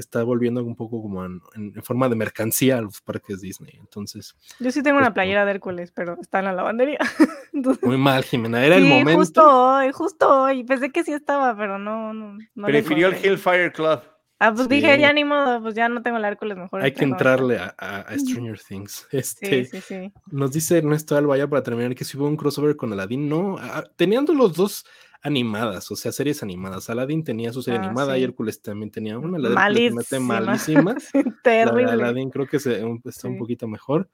está volviendo un poco como en, forma de mercancía a los parques Disney. Entonces. Yo sí tengo una playera de Hércules, pero está en la lavandería. Muy mal, Jimena. Era el momento. Justo hoy, justo hoy. Pensé que sí estaba, pero no. no, Prefirió el Hellfire Club. Ah, pues dije, ya ni modo, pues ya no tengo el Hércules mejor. Hay que entrarle a, Stranger Things. Este, sí, sí, sí. Nos dice Ernesto Alba, ya para terminar, que si hubo un crossover con Aladdin. No, ah, teniendo los dos animadas, o sea, series animadas. Aladdin tenía su serie ah, animada y Hércules también tenía una, la de malísima. malísima. Terrible. Aladdin creo que se, está un poquito mejor.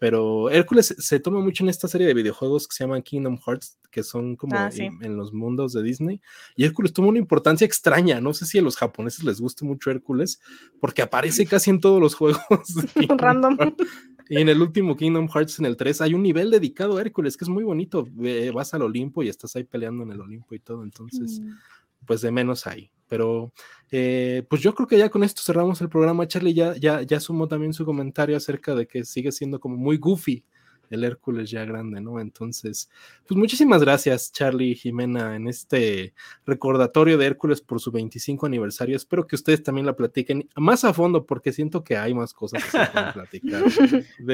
Pero Hércules se toma mucho en esta serie de videojuegos que se llaman Kingdom Hearts, que son como ah, en, los mundos de Disney. Y Hércules toma una importancia extraña. No sé si a los japoneses les gusta mucho Hércules, porque aparece casi en todos los juegos. Random. Y en el último Kingdom Hearts, en el 3, hay un nivel dedicado a Hércules, que es muy bonito. vas al Olimpo y estás ahí peleando en el Olimpo y todo. Entonces, mm. Pues de menos ahí. Pero, eh, pues yo creo que ya con esto cerramos el programa. Charlie ya, ya, ya sumó también su comentario acerca de que sigue siendo como muy goofy el Hércules ya grande, ¿no? Entonces, pues muchísimas gracias, Charlie y Jimena, en este recordatorio de Hércules por su 25 aniversario. Espero que ustedes también la platiquen más a fondo, porque siento que hay más cosas que se pueden platicar.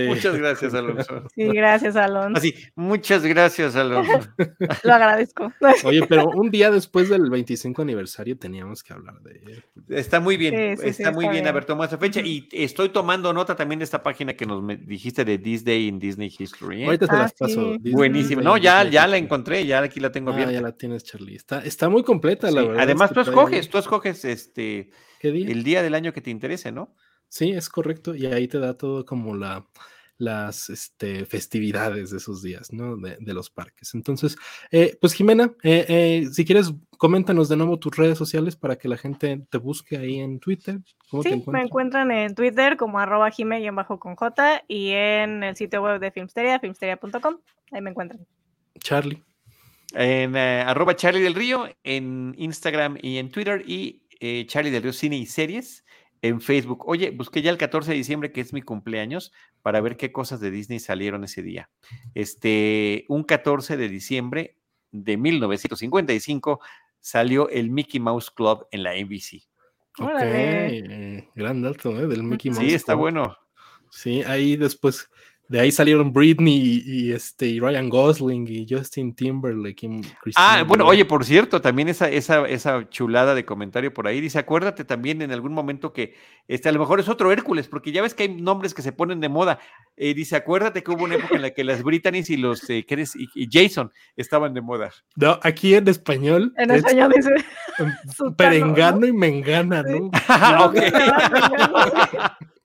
Muchas gracias, Alonso. Sí, gracias, Alonso. Así, muchas gracias, Alonso. Lo agradezco. Oye, pero un día después del 25 aniversario teníamos que hablar de Hércules. Está muy bien, está muy bien, haber tomado esa fecha y estoy tomando nota también de esta página que nos dijiste de This Day in Disney ¿eh? Ahorita te las ah, paso. Buenísimo. No, ya, ya la encontré, ya aquí la tengo bien. Ah, ya la tienes, Charlie. Está, está muy completa, la verdad. Además, tú escoges, tú escoges este el día del año que te interese, ¿no? Sí, es correcto. Y ahí te da todo como la, las este, festividades de esos días, ¿no? De, los parques. Entonces, eh, pues Jimena, eh, eh, si quieres, coméntanos de nuevo tus redes sociales para que la gente te busque ahí en Twitter. ¿Cómo sí, me encuentran en Twitter como arroba jime bajo con J y en el sitio web de Filmsteria, filmsteria.com. Ahí me encuentran. Charlie. En eh, arroba Charlie del Río, en Instagram y en Twitter, y eh, Charlie del Río Cine y Series en Facebook. Oye, busqué ya el 14 de diciembre, que es mi cumpleaños, para ver qué cosas de Disney salieron ese día. Este, un 14 de diciembre de 1955 salió el Mickey Mouse Club en la NBC. Ok, gran dato ¿eh? del Mickey Mouse. Sí, está bueno. Sí, ahí después de ahí salieron Britney y, este Ryan Gosling y Justin Timberlake. Y ah, bueno, oye, por cierto, también esa, esa, esa chulada de comentario por ahí dice, acuérdate también en algún momento que este, a lo mejor es otro Hércules, porque ya ves que hay nombres que se ponen de moda. Eh, dice, acuérdate que hubo una época en la que las Britannies y los eh, y, Jason estaban de moda. No, aquí en español. En español dice. Perengano y Mengana, ¿no? Sí, Ese,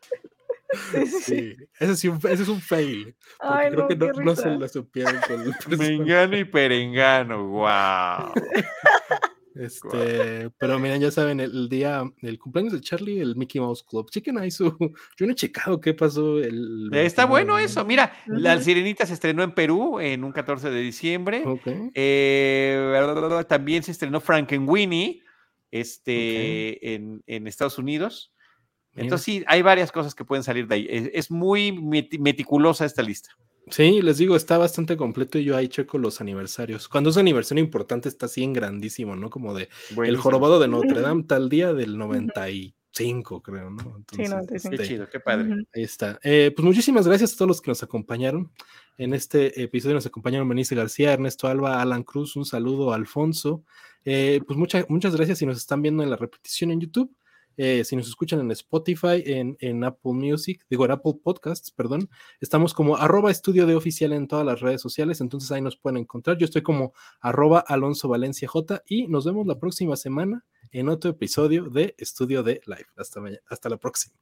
sí, ese, es un fail. creo que no, no, se lo supieron con el Mengano y perengano, wow. Este, pero miren, ya saben, el, día, el cumpleaños de Charlie, el Mickey Mouse Club. Chequen ahí su. Yo no he checado qué pasó. El, Está bueno eso. Mira, La Sirenita se estrenó en Perú en un 14 de diciembre. Eh, también se estrenó Frankenweenie este, en, en Estados Unidos. Entonces sí, hay varias cosas que pueden salir de ahí. Es, muy meticulosa esta lista. Sí, les digo, está bastante completo y yo ahí checo los aniversarios. Cuando es un aniversario importante está así en grandísimo, ¿no? Como de el jorobado de Notre Dame tal día del 95, creo, ¿no? sí, 95. Qué chido, qué padre. Ahí está. Eh, pues muchísimas gracias a todos los que nos acompañaron. En este episodio nos acompañaron Benice García, Ernesto Alba, Alan Cruz, un saludo a Alfonso. Eh, pues muchas, muchas gracias si nos están viendo en la repetición en YouTube. Eh, si nos escuchan en Spotify, en, Apple Music, digo en Apple Podcasts, perdón, estamos como arroba estudio de oficial en todas las redes sociales, entonces ahí nos pueden encontrar. Yo estoy como arroba Alonso Valencia J y nos vemos la próxima semana en otro episodio de Estudio de Live. Hasta, hasta la próxima.